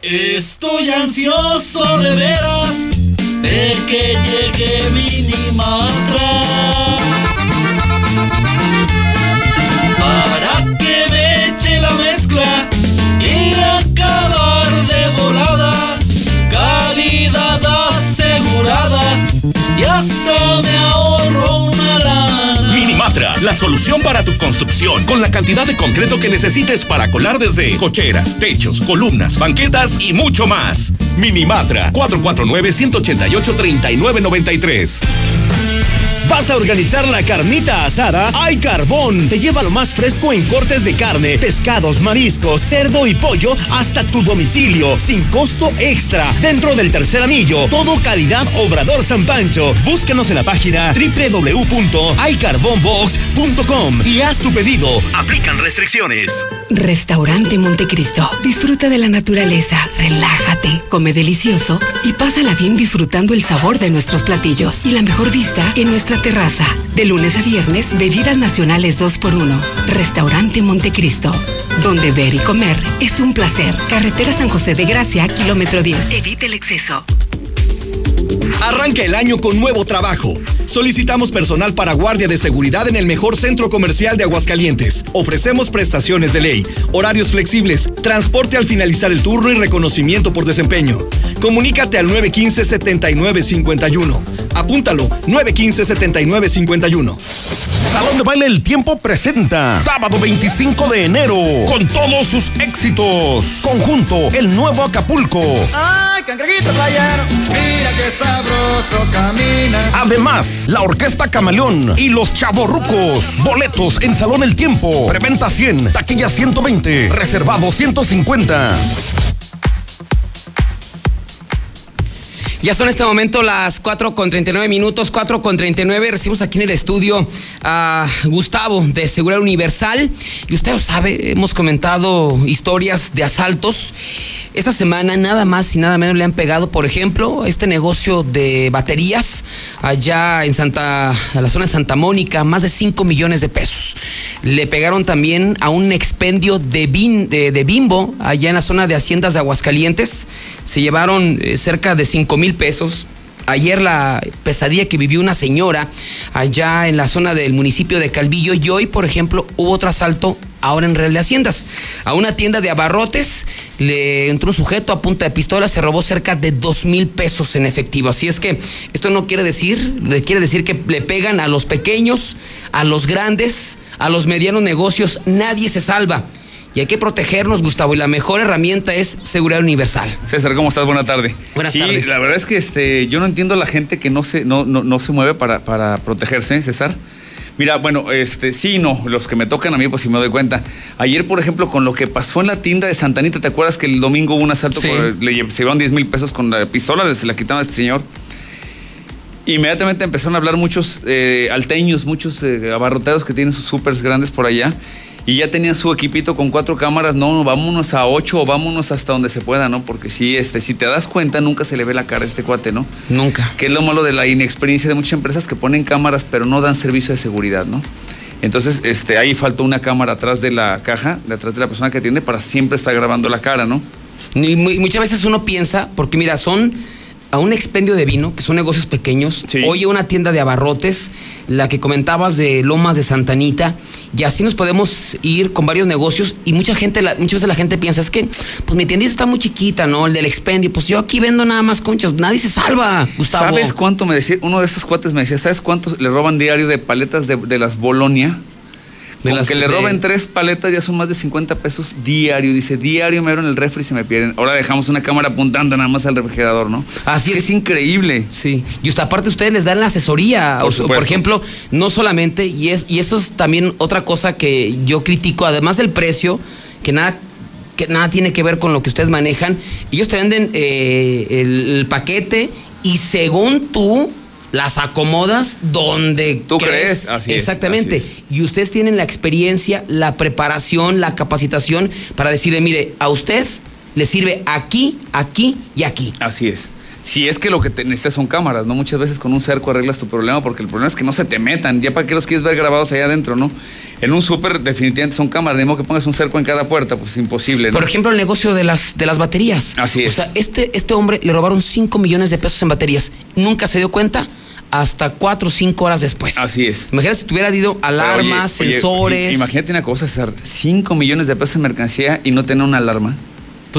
Estoy ansioso de veras de que llegue Minimatra para que me eche la mezcla y acabar de volada, calidad asegurada y hasta la solución para tu construcción, con la cantidad de concreto que necesites para colar desde cocheras, techos, columnas, banquetas y mucho más. Minimatra, 449-188-3993. ¿Vas a organizar la carnita asada? ¡Hay carbón! Te lleva lo más fresco en cortes de carne, pescados, mariscos, cerdo y pollo hasta tu domicilio, sin costo extra. Dentro del tercer anillo, todo calidad Obrador San Pancho. Búscanos en la página www.haycarbonbox.com y haz tu pedido. Aplican restricciones. Restaurante Montecristo. Disfruta de la naturaleza, relájate, come delicioso y pásala bien disfrutando el sabor de nuestros platillos y la mejor vista en nuestra terraza. De lunes a viernes, bebidas nacionales 2x1. Restaurante Montecristo. Donde ver y comer es un placer. Carretera San José de Gracia, kilómetro 10. Evite el exceso. Arranca el año con nuevo trabajo. Solicitamos personal para guardia de seguridad en el mejor centro comercial de Aguascalientes. Ofrecemos prestaciones de ley, horarios flexibles, transporte al finalizar el turno y reconocimiento por desempeño. Comunícate al 915-7951. Apúntalo, 915-7951. Salón de Baile El Tiempo presenta sábado 25 de enero con todos sus éxitos. Conjunto El Nuevo Acapulco. ¡Ay, cangrejito playero! Mira qué sabroso camina. Además, la Orquesta Camaleón y los Chavorrucos. Boletos en Salón El Tiempo. Preventa 100, taquilla 120, reservado 150. Ya son en este momento las 4 con 39 minutos, 4 con 39. Recibimos aquí en el estudio a Gustavo de Seguridad Universal. Y usted sabe, hemos comentado historias de asaltos. Esta semana nada más y nada menos le han pegado, por ejemplo, este negocio de baterías allá en Santa, la zona de Santa Mónica, más de 5 millones de pesos. Le pegaron también a un expendio de, bin, de bimbo allá en la zona de Haciendas de Aguascalientes. Se llevaron eh, cerca de 5 mil pesos. ayer la pesadilla que vivió una señora allá en la zona del municipio de Calvillo y hoy, por ejemplo, hubo otro asalto ahora en Real de Haciendas. A una tienda de abarrotes le entró un sujeto a punta de pistola, se robó cerca de dos mil pesos en efectivo. Así es que esto no quiere decir, le quiere decir que le pegan a los pequeños, a los grandes, a los medianos negocios. Nadie se salva. Y hay que protegernos, Gustavo, y la mejor herramienta es seguridad universal. César, ¿cómo estás? Buena tarde. Buenas sí, tardes. la verdad es que este, yo no entiendo a la gente que no se, no, no, no se mueve para, para protegerse, César. Mira, bueno, este, sí, no, los que me tocan a mí, pues sí me doy cuenta. Ayer, por ejemplo, con lo que pasó en la tienda de Santanita, ¿te acuerdas que el domingo hubo un asalto? Sí. Por- le se llevaron 10 mil pesos con la pistola, se la quitaron a este señor. Inmediatamente empezaron a hablar muchos eh, alteños, muchos eh, abarroteros que tienen sus supers grandes por allá. Y ya tenían su equipito con cuatro cámaras. No, vámonos a ocho o vámonos hasta donde se pueda, ¿no? Porque sí, este, si te das cuenta, nunca se le ve la cara a este cuate, ¿no? Nunca. Que es lo malo de la inexperiencia de muchas empresas que ponen cámaras, pero no dan servicio de seguridad, ¿no? Entonces, este, ahí faltó una cámara atrás de la caja, de atrás de la persona que atiende, para siempre estar grabando la cara, ¿no? Y mu- muchas veces uno piensa, porque mira, son a un expendio de vino, que son negocios pequeños, oye una tienda de abarrotes, la que comentabas de Lomas de Santanita, y así nos podemos ir con varios negocios, y mucha gente, la- muchas veces la gente piensa, es que, pues mi tiendita está muy chiquita, ¿no? El del expendio, pues yo aquí vendo nada más conchas, nadie se salva, Gustavo. ¿Sabes cuánto me decía? Uno de esos cuates me decía, ¿sabes cuánto le roban diario de paletas de, de las Bolonia? De Con las que le de- roben tres paletas ya son más de 50 pesos diario. Dice, diario me abren el refri y se me pierden. Ahora dejamos una cámara apuntando nada más al refrigerador, ¿no? Así es. increíble. Sí. Y usted, aparte ustedes les dan la asesoría. Por O ejemplo, no solamente, y, es, y esto es también otra cosa que yo critico, además del precio, que nada que nada tiene que ver con lo que ustedes manejan. Ellos te venden eh, el, el paquete y según tú las acomodas donde ¿Tú crees? Así es, Exactamente. así Y ustedes tienen la experiencia, la preparación, la capacitación para decirle, mire, a usted le sirve aquí, aquí y aquí. Así es. Si es que lo que te necesitas son cámaras, ¿no? Muchas veces con un cerco arreglas tu problema porque el problema es que no se te metan. Ya para qué los quieres ver grabados allá adentro, ¿no? En un súper definitivamente son cámaras. De modo que pongas un cerco en cada puerta, pues es imposible, ¿no? Por ejemplo, el negocio de las, de las baterías. Así O es. sea, este, este hombre le robaron 5 millones de pesos en baterías. Nunca se dio cuenta hasta 4 o 5 horas después. Así es. Imagínate si tuviera ido alarmas, Pero, oye, oye, sensores. imagínate una cosa, César. 5 millones de pesos en mercancía y no tener una alarma.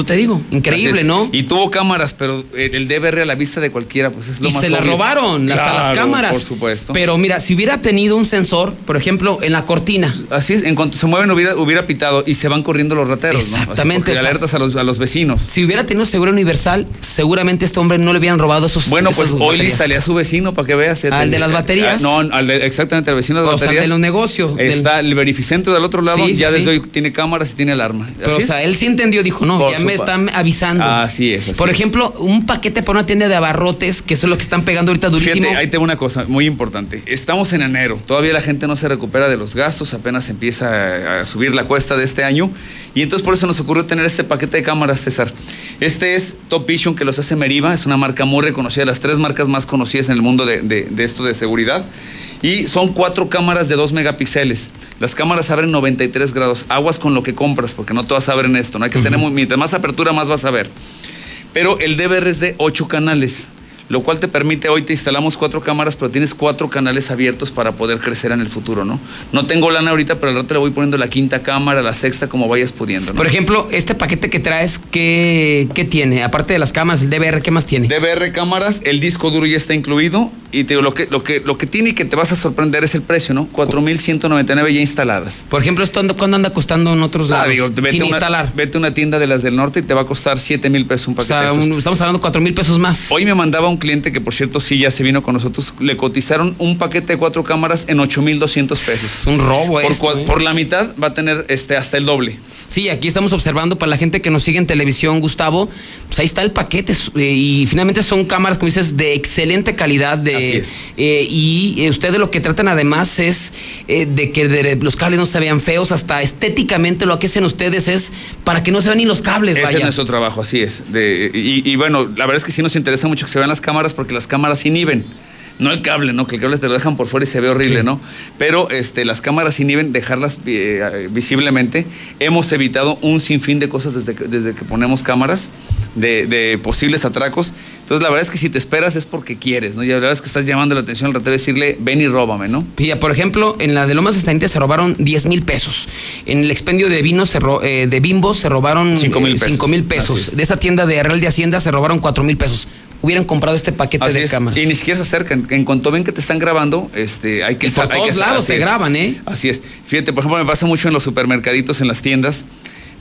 Tú te digo, increíble, Así. ¿no? Y tuvo cámaras, pero el el DVR a la vista de cualquiera, pues es lo y más se la robaron, hasta las cámaras. Por supuesto. Pero mira, si hubiera tenido un sensor, por ejemplo, en la cortina. Así es, en cuanto se mueven hubiera, hubiera pitado y se van corriendo los rateros, ¿no? Así, Exactamente, porque o sea, alertas a los, a los vecinos. Si hubiera tenido seguro universal, seguramente a este hombre no le hubieran robado esos Bueno, pues hoy lístale a su vecino para que veas. ¿Al de las baterías? Ah, No, al de- exactamente, al vecino de las O sea, baterías. de los negocios. del- Está el verificentro del otro lado, Sí, ya sí, desde sí. hoy tiene cámaras y tiene alarma. Pero, Así o sea, él sí entendió, dijo, no, Por ya me supuesto. están avisando. Así es, así Por es. ejemplo, un paquete para una tienda de abarrotes, que eso es lo que están pegando ahorita durísimo. Fíjate, ahí tengo una cosa muy importante. Estamos en enero, todavía la gente no se recupera de los gastos, apenas empieza a, a subir la cuesta de este año. Y entonces por eso nos ocurrió tener este paquete de cámaras, César. Este es Top Vision que los hace Meriva, es una marca muy reconocida, las tres marcas más conocidas en el mundo de, de- de esto de seguridad. Y son cuatro cámaras de 2 megapíxeles. Las cámaras abren 93 grados. Aguas con lo que compras, porque no todas abren esto. No hay que tener muy- mientras más apertura, más vas a ver. Pero el DVR es de 8 canales, lo cual te permite, hoy te instalamos cuatro cámaras, pero tienes cuatro canales abiertos para poder crecer en el futuro, ¿no? No tengo lana ahorita, pero al rato le voy poniendo la quinta cámara, la sexta, como vayas pudiendo, ¿no? Por ejemplo, este paquete que traes, ¿qué, qué tiene? Aparte de las cámaras, el DVR, ¿qué más tiene? DVR cámaras, el disco duro ya está incluido y te digo, lo que, lo que, lo que tiene y que te vas a sorprender es el precio, ¿no? 4.199 ya instaladas. Por ejemplo, ¿esto anda- cuándo anda costando en otros lados? Ah, digo, vete, sin una, instalar. vete a una tienda de las del norte y te va a costar 7 mil pesos un O paquete. sea, estos. un- estamos hablando de 4 mil pesos más. Hoy me mandaba un cliente que, por cierto, sí ya se vino con nosotros. Le cotizaron un paquete de cuatro cámaras en 8,200 pesos. Es un robo por, esto, ¿eh? por la mitad va a tener este hasta el doble. Sí, aquí estamos observando para la gente que nos sigue en televisión, Gustavo, pues ahí está el paquete eh, y finalmente son cámaras, como dices, de excelente calidad. De, Así es. eh, y eh, ustedes lo que tratan además es eh, de que de- los cables no se vean feos, hasta estéticamente lo que hacen ustedes es para que no se vean ni los cables, Ese vaya. es nuestro trabajo, así es. De- y, y bueno, la verdad es que sí nos interesa mucho que se vean las cámaras porque las cámaras inhiben. No el cable, ¿no? Que el cable te lo dejan por fuera y se ve horrible, Sí. ¿no? Pero este, las cámaras inhiben dejarlas eh, visiblemente. Hemos evitado un sinfín de cosas desde que, desde que ponemos cámaras de, de posibles atracos. Entonces, la verdad es que si te esperas es porque quieres, ¿no? Y la verdad es que estás llamando la atención al ratero y decirle, ven y róbame, ¿no? Pilla, por ejemplo, en la de Lomas Estaniente se robaron 10 mil pesos. En el expendio de vino se ro- eh, de Bimbo se robaron Cinco mil eh, pesos. cinco mil pesos. Es. De esa tienda de Real de Hacienda se robaron 4 mil pesos. Hubieran comprado este paquete Así de es. cámaras. Y ni siquiera se acercan. En cuanto ven que te están grabando, este, hay que Y por hay todos lados te es. graban, ¿eh? Así es. Fíjate, por ejemplo, me pasa mucho en los supermercaditos, en las tiendas.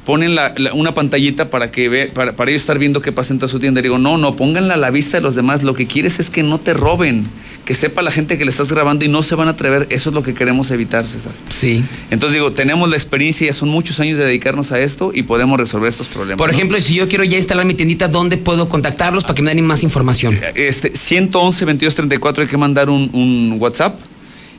Ponen la- la- una pantallita para que ve, para, para ellos estar viendo qué pasa en toda su tienda. Y digo, no, no, pónganla a la vista de los demás. Lo que quieres es que no te roben. Que sepa la gente que le estás grabando y no se van a atrever. Eso es lo que queremos evitar, César. Sí. Entonces digo, tenemos la experiencia, ya son muchos años de dedicarnos a esto y podemos resolver estos problemas. Por ¿no? ejemplo, si yo quiero ya instalar mi tiendita, ¿dónde puedo contactarlos para que me den más información? Este, 111 22 34 hay que mandar un, un WhatsApp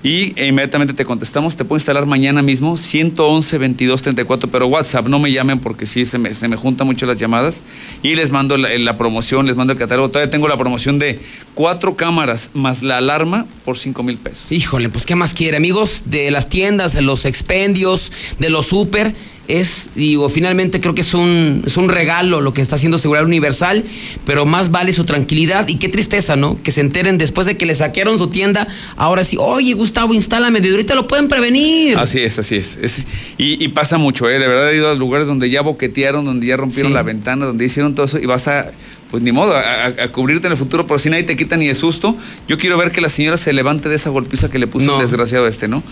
y inmediatamente te contestamos. Te puedo instalar mañana mismo 111 22 34, pero WhatsApp, no me llamen porque sí se me, se me juntan mucho las llamadas y les mando la, la promoción, les mando el catálogo. Todavía tengo la promoción de cuatro cámaras más la alarma por 5 mil pesos. Híjole, pues ¿qué más quiere? Amigos de las tiendas, de los expendios, de los super, es, digo, finalmente creo que es un, es un regalo lo que está haciendo Seguridad Universal, pero más vale su tranquilidad y qué tristeza, ¿no? Que se enteren después de que le saquearon su tienda, ahora sí, oye Gustavo, instálame, de ahorita lo pueden prevenir. Así es, así es. Es- y, y pasa mucho, ¿eh? De verdad he ido a lugares donde ya boquetearon, donde ya rompieron Sí. la ventana, donde hicieron todo eso y vas a, pues ni modo, a, cubrirte en el futuro, pero si nadie te quita ni de susto. Yo quiero ver que la señora se levante de esa golpiza que le puso No. el desgraciado este, ¿no?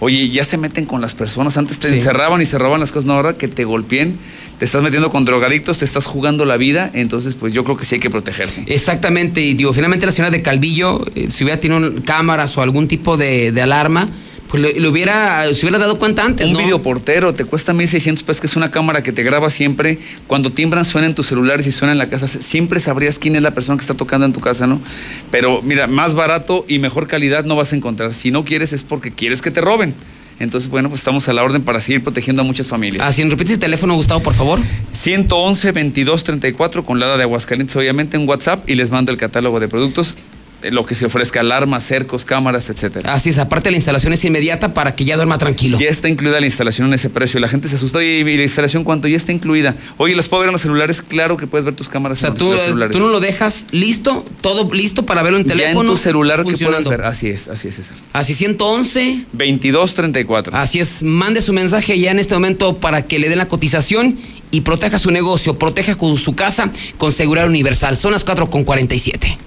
Oye, ya se meten con las personas. Antes te Sí. encerraban y se robaban las cosas, no, ahora que te golpeen, te estás metiendo con drogadictos, te estás jugando la vida, entonces pues yo creo que sí hay que protegerse. Exactamente, y digo, finalmente la señora de Calvillo, eh, si hubiera tenido cámaras o algún tipo de, de alarma, pues le, le hubiera, se hubiera dado cuenta antes, Un ¿no? videoportero te cuesta 1600 pesos, que es una cámara que te graba siempre. Cuando timbran, suena en tus celulares y suena en la casa. Siempre sabrías quién es la persona que está tocando en tu casa, ¿no? Pero mira, más barato y mejor calidad no vas a encontrar. Si no quieres, es porque quieres que te roben. Entonces, bueno, pues estamos a la orden para seguir protegiendo a muchas familias. Así, repite el teléfono, Gustavo, por favor. 111 22 34 con la de Aguascalientes, obviamente en WhatsApp y les mando el catálogo de productos, lo que se ofrezca, alarmas, cercos, cámaras, etcétera. Así es, aparte la instalación es inmediata para que ya duerma tranquilo. Ya está incluida la instalación en ese precio. La gente se asustó y, la instalación cuánto ya está incluida. Oye, ¿los puedo ver en los celulares? Claro que puedes ver tus cámaras O sea, en tú, los eh, celulares. tú no lo dejas listo, todo listo para verlo en ya en teléfono. tu celular que puedes ver. Así es, así es, César. Así 111. 2234. Así es, mande su mensaje ya en este momento para que le den la cotización y proteja su negocio, proteja su casa con seguridad universal. Son las 4 con 47.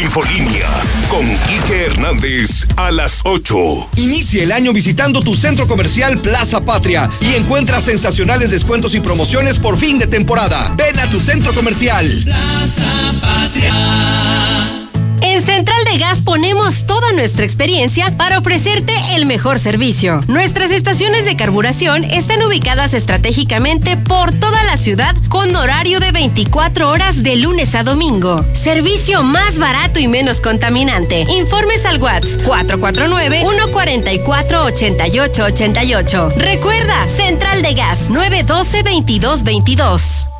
Infolínea con Quique Hernández a las 8. Inicia el año visitando tu centro comercial Plaza Patria y encuentra sensacionales descuentos y promociones por fin de temporada. Ven a tu centro comercial. En Central de Gas ponemos toda nuestra experiencia para ofrecerte el mejor servicio. Nuestras estaciones de carburación están ubicadas estratégicamente por toda la ciudad con horario de 24 horas de lunes a domingo. Servicio más barato y menos contaminante. Informes al WhatsApp 449-144-8888. Recuerda, Central de Gas 912-2222.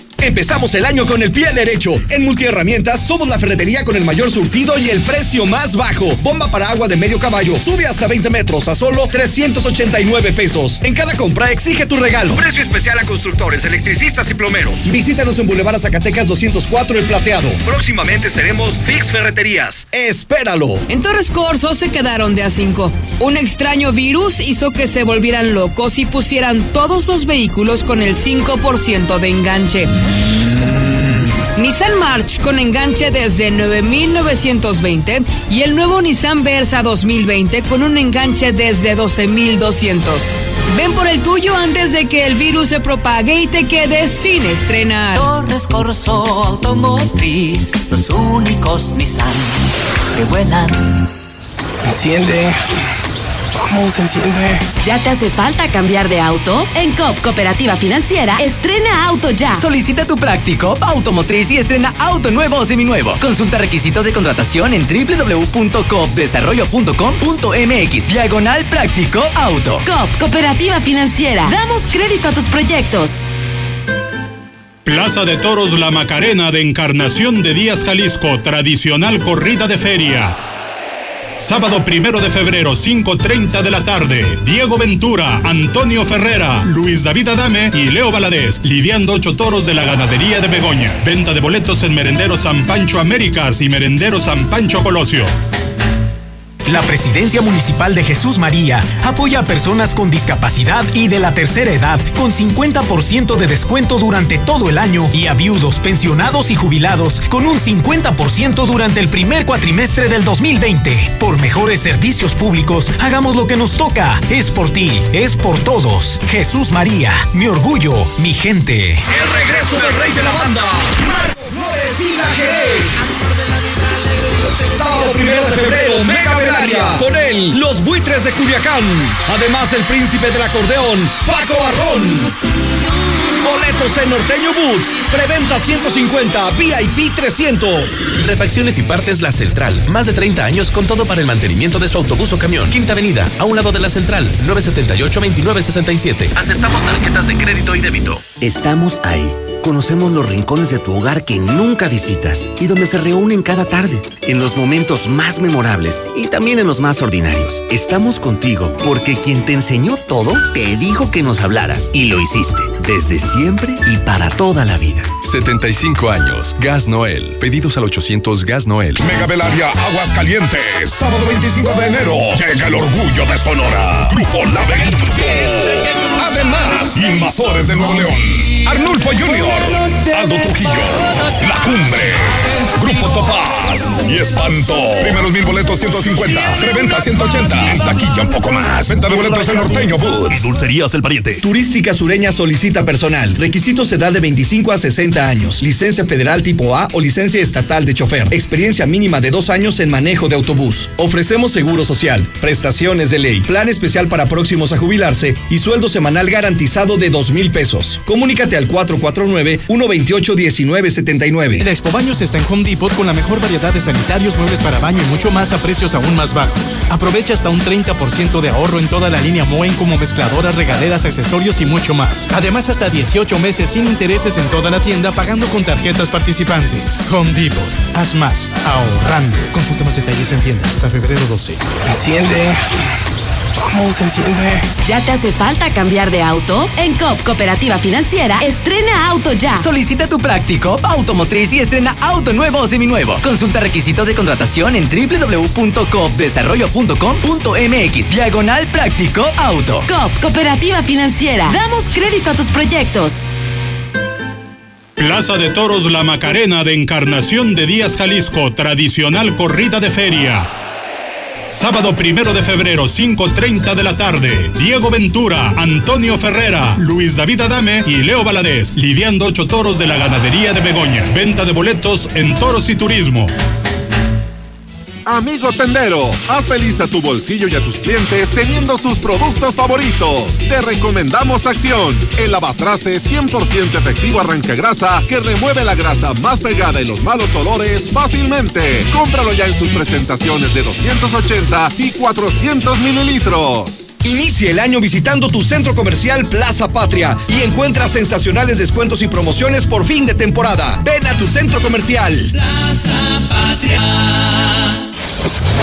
Empezamos el año con el pie derecho. En Multiherramientas somos la ferretería con el mayor surtido y el precio más bajo. Bomba para agua de medio caballo. Sube hasta 20 metros a solo 389 pesos. En cada compra exige tu regalo. Precio especial a constructores, electricistas y plomeros. Visítanos en Boulevard Zacatecas 204 El Plateado. Próximamente seremos Fix Ferreterías. Espéralo. En Torres Corso se quedaron de a cinco. Un extraño virus hizo que se volvieran locos y pusieran todos los vehículos con el 5% de enganche. Nissan March con enganche desde 9.920 y el nuevo Nissan Versa 2020 con un enganche desde 12.200. Ven por el tuyo antes de que el virus se propague y te quedes sin estrenar. Torres Corso Automotriz, los únicos Nissan que vuelan. Enciende. ¿Cómo se enciende? ¿Ya te hace falta cambiar de auto? En COP Cooperativa Financiera, estrena auto ya. Solicita tu práctico automotriz y estrena auto nuevo o seminuevo. Consulta requisitos de contratación en www.coopdesarrollo.com.mx. Diagonal práctico auto. COP Cooperativa Financiera. Damos crédito a tus proyectos. Plaza de Toros La Macarena de Encarnación de Díaz Jalisco, tradicional corrida de feria. Sábado primero de febrero, 5.30 de la tarde. Diego Ventura, Antonio Ferrera, Luis David Adame y Leo Valadez, lidiando ocho toros de la ganadería de Begoña. Venta de boletos en Merendero San Pancho Américas y Merendero San Pancho Colosio. La Presidencia Municipal de Jesús María apoya a personas con discapacidad y de la tercera edad con 50% de descuento durante todo el año y a viudos, pensionados y jubilados con un 50% durante el primer cuatrimestre del 2020. Por mejores servicios públicos, hagamos lo que nos toca. Es por ti, es por todos. Jesús María, mi orgullo, mi gente. El regreso del rey de la banda, Marco Flores y la Jerez. Sábado primero de febrero, Mega Belaria. Con él, los buitres de Culiacán. Además, el príncipe del acordeón, Paco Barrón. Boletos en Norteño Boots. Preventa 150, VIP 300. Refacciones y partes La Central. Más de 30 años con todo para el mantenimiento de su autobús o camión. Quinta Avenida, a un lado de La Central. 978-2967. Aceptamos tarjetas de crédito y débito. Estamos ahí. Conocemos los rincones de tu hogar que nunca visitas y donde se reúnen cada tarde, en los momentos más memorables y también en los más ordinarios. Estamos contigo porque quien te enseñó todo te dijo que nos hablaras y lo hiciste, desde siempre y para toda la vida. 75 años. Gas Noel. Pedidos al 800 Gas Noel. Mega Belaria Aguascalientes. Sábado 25 de enero. Llega el orgullo de Sonora. Grupo Laberinto. Además, Invasores de Nuevo León. Arnulfo Junior. Aldo Trujillo. La Cumbre. Grupo Topaz. Y Espanto. Primeros mil boletos 150. Preventa 180. En taquilla un poco más. Venta de boletos en Norteño Boots. Dulcerías El Pariente. Turística Sureña solicita personal. Requisitos edad de 25 a 60 años. Licencia federal tipo A o licencia estatal de chofer. Experiencia mínima de dos años en manejo de autobús. Ofrecemos seguro social, prestaciones de ley, plan especial para próximos a jubilarse y sueldo semanal garantizado de dos mil pesos. Comunícate al 449-128-1979. El Expo Baños está en Home Depot con la mejor variedad de sanitarios, muebles para baño y mucho más a precios aún más bajos. Aprovecha hasta un 30% de ahorro en toda la línea Moen como mezcladoras, regaderas, accesorios y mucho más. Además, hasta 18 meses sin intereses en toda la tienda pagando con tarjetas participantes. Home Depot. Haz más ahorrando. Consulta más detalles en tienda hasta febrero 12. Enciende. ¿Cómo se enciende? ¿Ya te hace falta cambiar de auto? En COP Cooperativa Financiera, estrena auto ya. Solicita tu práctico automotriz y estrena auto nuevo o seminuevo. Consulta requisitos de contratación en www.coopdesarrollo.com.mx. Diagonal práctico auto. COP Cooperativa Financiera. Damos crédito a tus proyectos. Plaza de Toros La Macarena de Encarnación de Díaz Jalisco, tradicional corrida de feria. Sábado primero de febrero, 5.30 de la tarde. Diego Ventura, Antonio Ferrera, Luis David Adame y Leo Valadez, lidiando ocho toros de la ganadería de Begoña. Venta de boletos en Toros y Turismo. Amigo tendero, haz feliz a tu bolsillo y a tus clientes teniendo sus productos favoritos. Te recomendamos Acción, el lavatraste 100% efectivo arranca grasa que remueve la grasa más pegada y los malos olores fácilmente. Cómpralo ya en sus presentaciones de 280 y 400 mililitros. Inicia el año visitando tu centro comercial Plaza Patria y encuentra sensacionales descuentos y promociones por fin de temporada. Ven a tu centro comercial. Plaza Patria.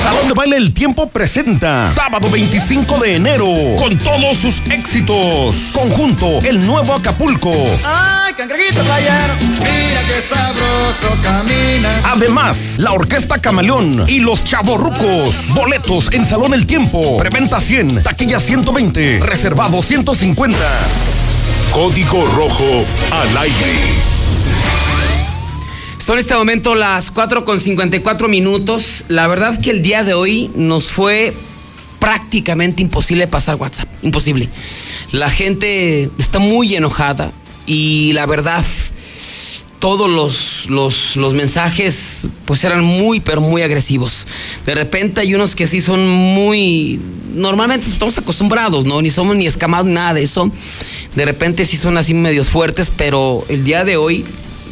Salón de Baile El Tiempo presenta sábado 25 de enero con todos sus éxitos. Conjunto El Nuevo Acapulco. Ay, cangrejito playero, mira qué sabroso camina. Además, la Orquesta Camaleón y los Chavorrucos. Boletos en Salón El Tiempo. Preventa 100, taquilla 120, reservado 150. Código Rojo al aire. Son este momento las 4 con 54 minutos. La verdad que el día de hoy nos fue prácticamente imposible pasar WhatsApp. Imposible. La gente está muy enojada y la verdad todos los, los, los mensajes pues eran muy, pero muy agresivos. De repente hay unos que sí son muy... Normalmente estamos acostumbrados, ¿no? Ni somos ni escamados, nada de eso. De repente sí son así medios fuertes, pero el día de hoy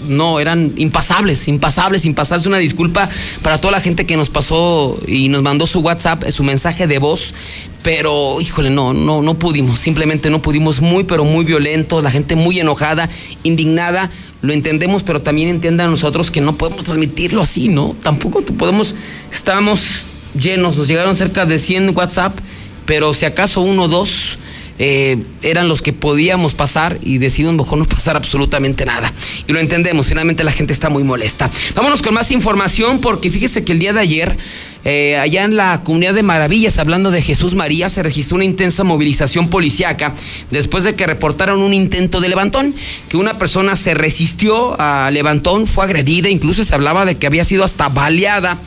no, eran impasables, impasables, impasables. Una disculpa para toda la gente que nos pasó y nos mandó su WhatsApp, su mensaje de voz. Pero, híjole, no, no, no pudimos. Simplemente no pudimos. Muy, pero muy violentos. La gente muy enojada, indignada. Lo entendemos, pero también entiendan nosotros que no podemos transmitirlo así, ¿no? Tampoco podemos. Estamos llenos. Nos llegaron cerca de 100 WhatsApp, pero si acaso uno o dos eh, eran los que podíamos pasar y decidimos mejor no pasar absolutamente nada. Y lo entendemos, finalmente la gente está muy molesta. Vámonos con más información porque fíjese que el día de ayer, eh, allá en la comunidad de Maravillas, hablando de Jesús María, se registró una intensa movilización policiaca después de que reportaron un intento de levantón, que una persona se resistió a levantón, fue agredida, incluso se hablaba de que había sido hasta baleada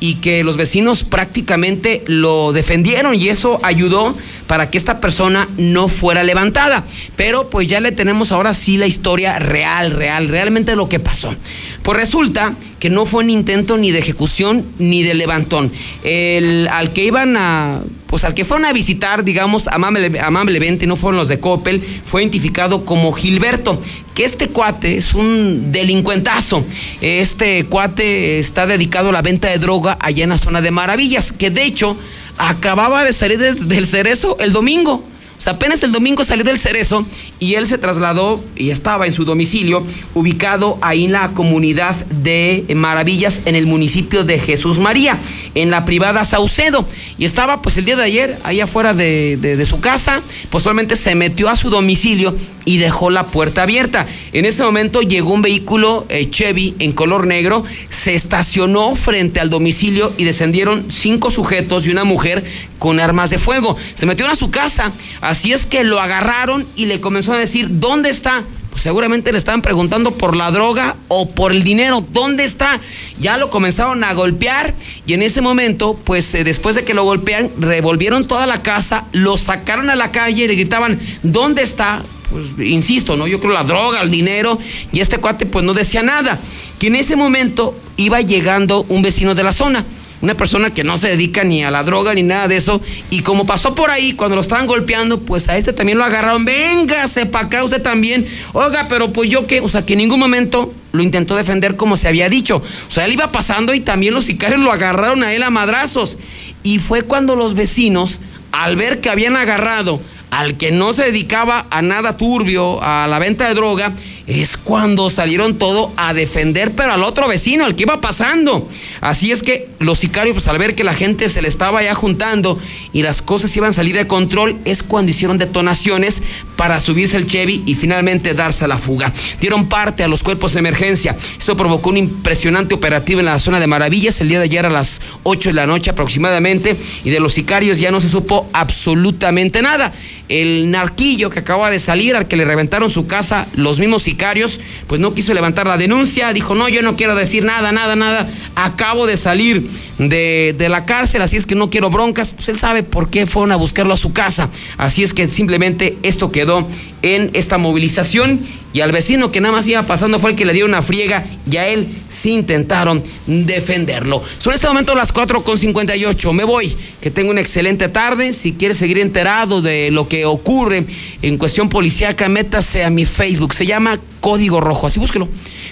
y que los vecinos prácticamente lo defendieron y eso ayudó para que esta persona no fuera levantada. Pero pues ya le tenemos ahora sí la historia real, real, realmente lo que pasó. Pues resulta que no fue un intento ni de ejecución ni de levantón. El, al que iban a, pues al que fueron a visitar, digamos, amable, amablemente, no fueron los de Coppel, fue identificado como Gilberto, que este cuate es un delincuentazo. Este cuate está dedicado a la venta de droga allá en la zona de Maravillas, que de hecho acababa de salir del cerezo el domingo. O sea, apenas el domingo salió del Cerezo y él se trasladó y estaba en su domicilio, ubicado ahí en la comunidad de Maravillas, en el municipio de Jesús María, en la privada Saucedo. Y estaba pues el día de ayer ahí afuera de, su casa, pues solamente se metió a su domicilio y dejó la puerta abierta. En ese momento llegó un vehículo eh, Chevy en color negro, se estacionó frente al domicilio y descendieron cinco sujetos y una mujer con armas de fuego. Se metieron a su casa, así es que lo agarraron y le comenzó a decir, ¿dónde está? Pues seguramente le estaban preguntando por la droga o por el dinero, ¿dónde está? Ya lo comenzaron a golpear y en ese momento, pues eh, después de que lo golpean, revolvieron toda la casa, lo sacaron a la calle y le gritaban, ¿dónde está? Pues insisto, ¿no? Yo creo la droga, el dinero, y este cuate pues no decía nada. Que en ese momento iba llegando un vecino de la zona una persona que no se dedica ni a la droga ni nada de eso. Y como pasó por ahí, cuando lo estaban golpeando, pues a este también lo agarraron. Véngase para acá usted también. Oiga, pero pues yo qué. O sea, que en ningún momento lo intentó defender como se había dicho. O sea, él iba pasando y también los sicarios lo agarraron a él a madrazos. Y fue cuando los vecinos, al ver que habían agarrado al que no se dedicaba a nada turbio, a la venta de droga, es cuando salieron todo a defender, pero al otro vecino, al que iba pasando. Así es que los sicarios, pues al ver que la gente se le estaba ya juntando y las cosas iban a salir de control, es cuando hicieron detonaciones para subirse el Chevy y finalmente darse a la fuga. Dieron parte a los cuerpos de emergencia. Esto provocó un impresionante operativo en la zona de Maravillas el día de ayer a las 8 de la noche aproximadamente y de los sicarios ya no se supo absolutamente nada. El narquillo que acaba de salir, al que le reventaron su casa, los mismos sicarios pues no quiso levantar la denuncia, dijo, no, yo no quiero decir nada, nada, nada, acabo de salir de, de la cárcel, así es que no quiero broncas, pues él sabe por qué fueron a buscarlo a su casa, así es que simplemente esto quedó en esta movilización y al vecino que nada más iba pasando fue el que le dio una friega y a él sí intentaron defenderlo. Son este momento las 4.58, me voy, que tengo una excelente tarde, si quieres seguir enterado de lo que ocurre en cuestión policíaca, métase a mi Facebook, se llama Código Rojo, así búsquelo,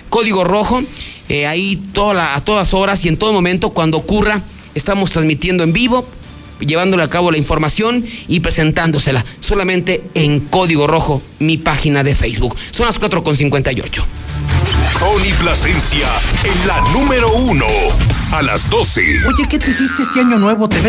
Código Rojo, eh, ahí a todas horas y en todo momento cuando ocurra, estamos transmitiendo en vivo, llevándole a cabo la información y presentándosela solamente en Código Rojo, mi página de Facebook. Son las 4.58. Tony Plasencia en la número uno a las 12. Oye, ¿qué te hiciste este año nuevo? ¿Te ves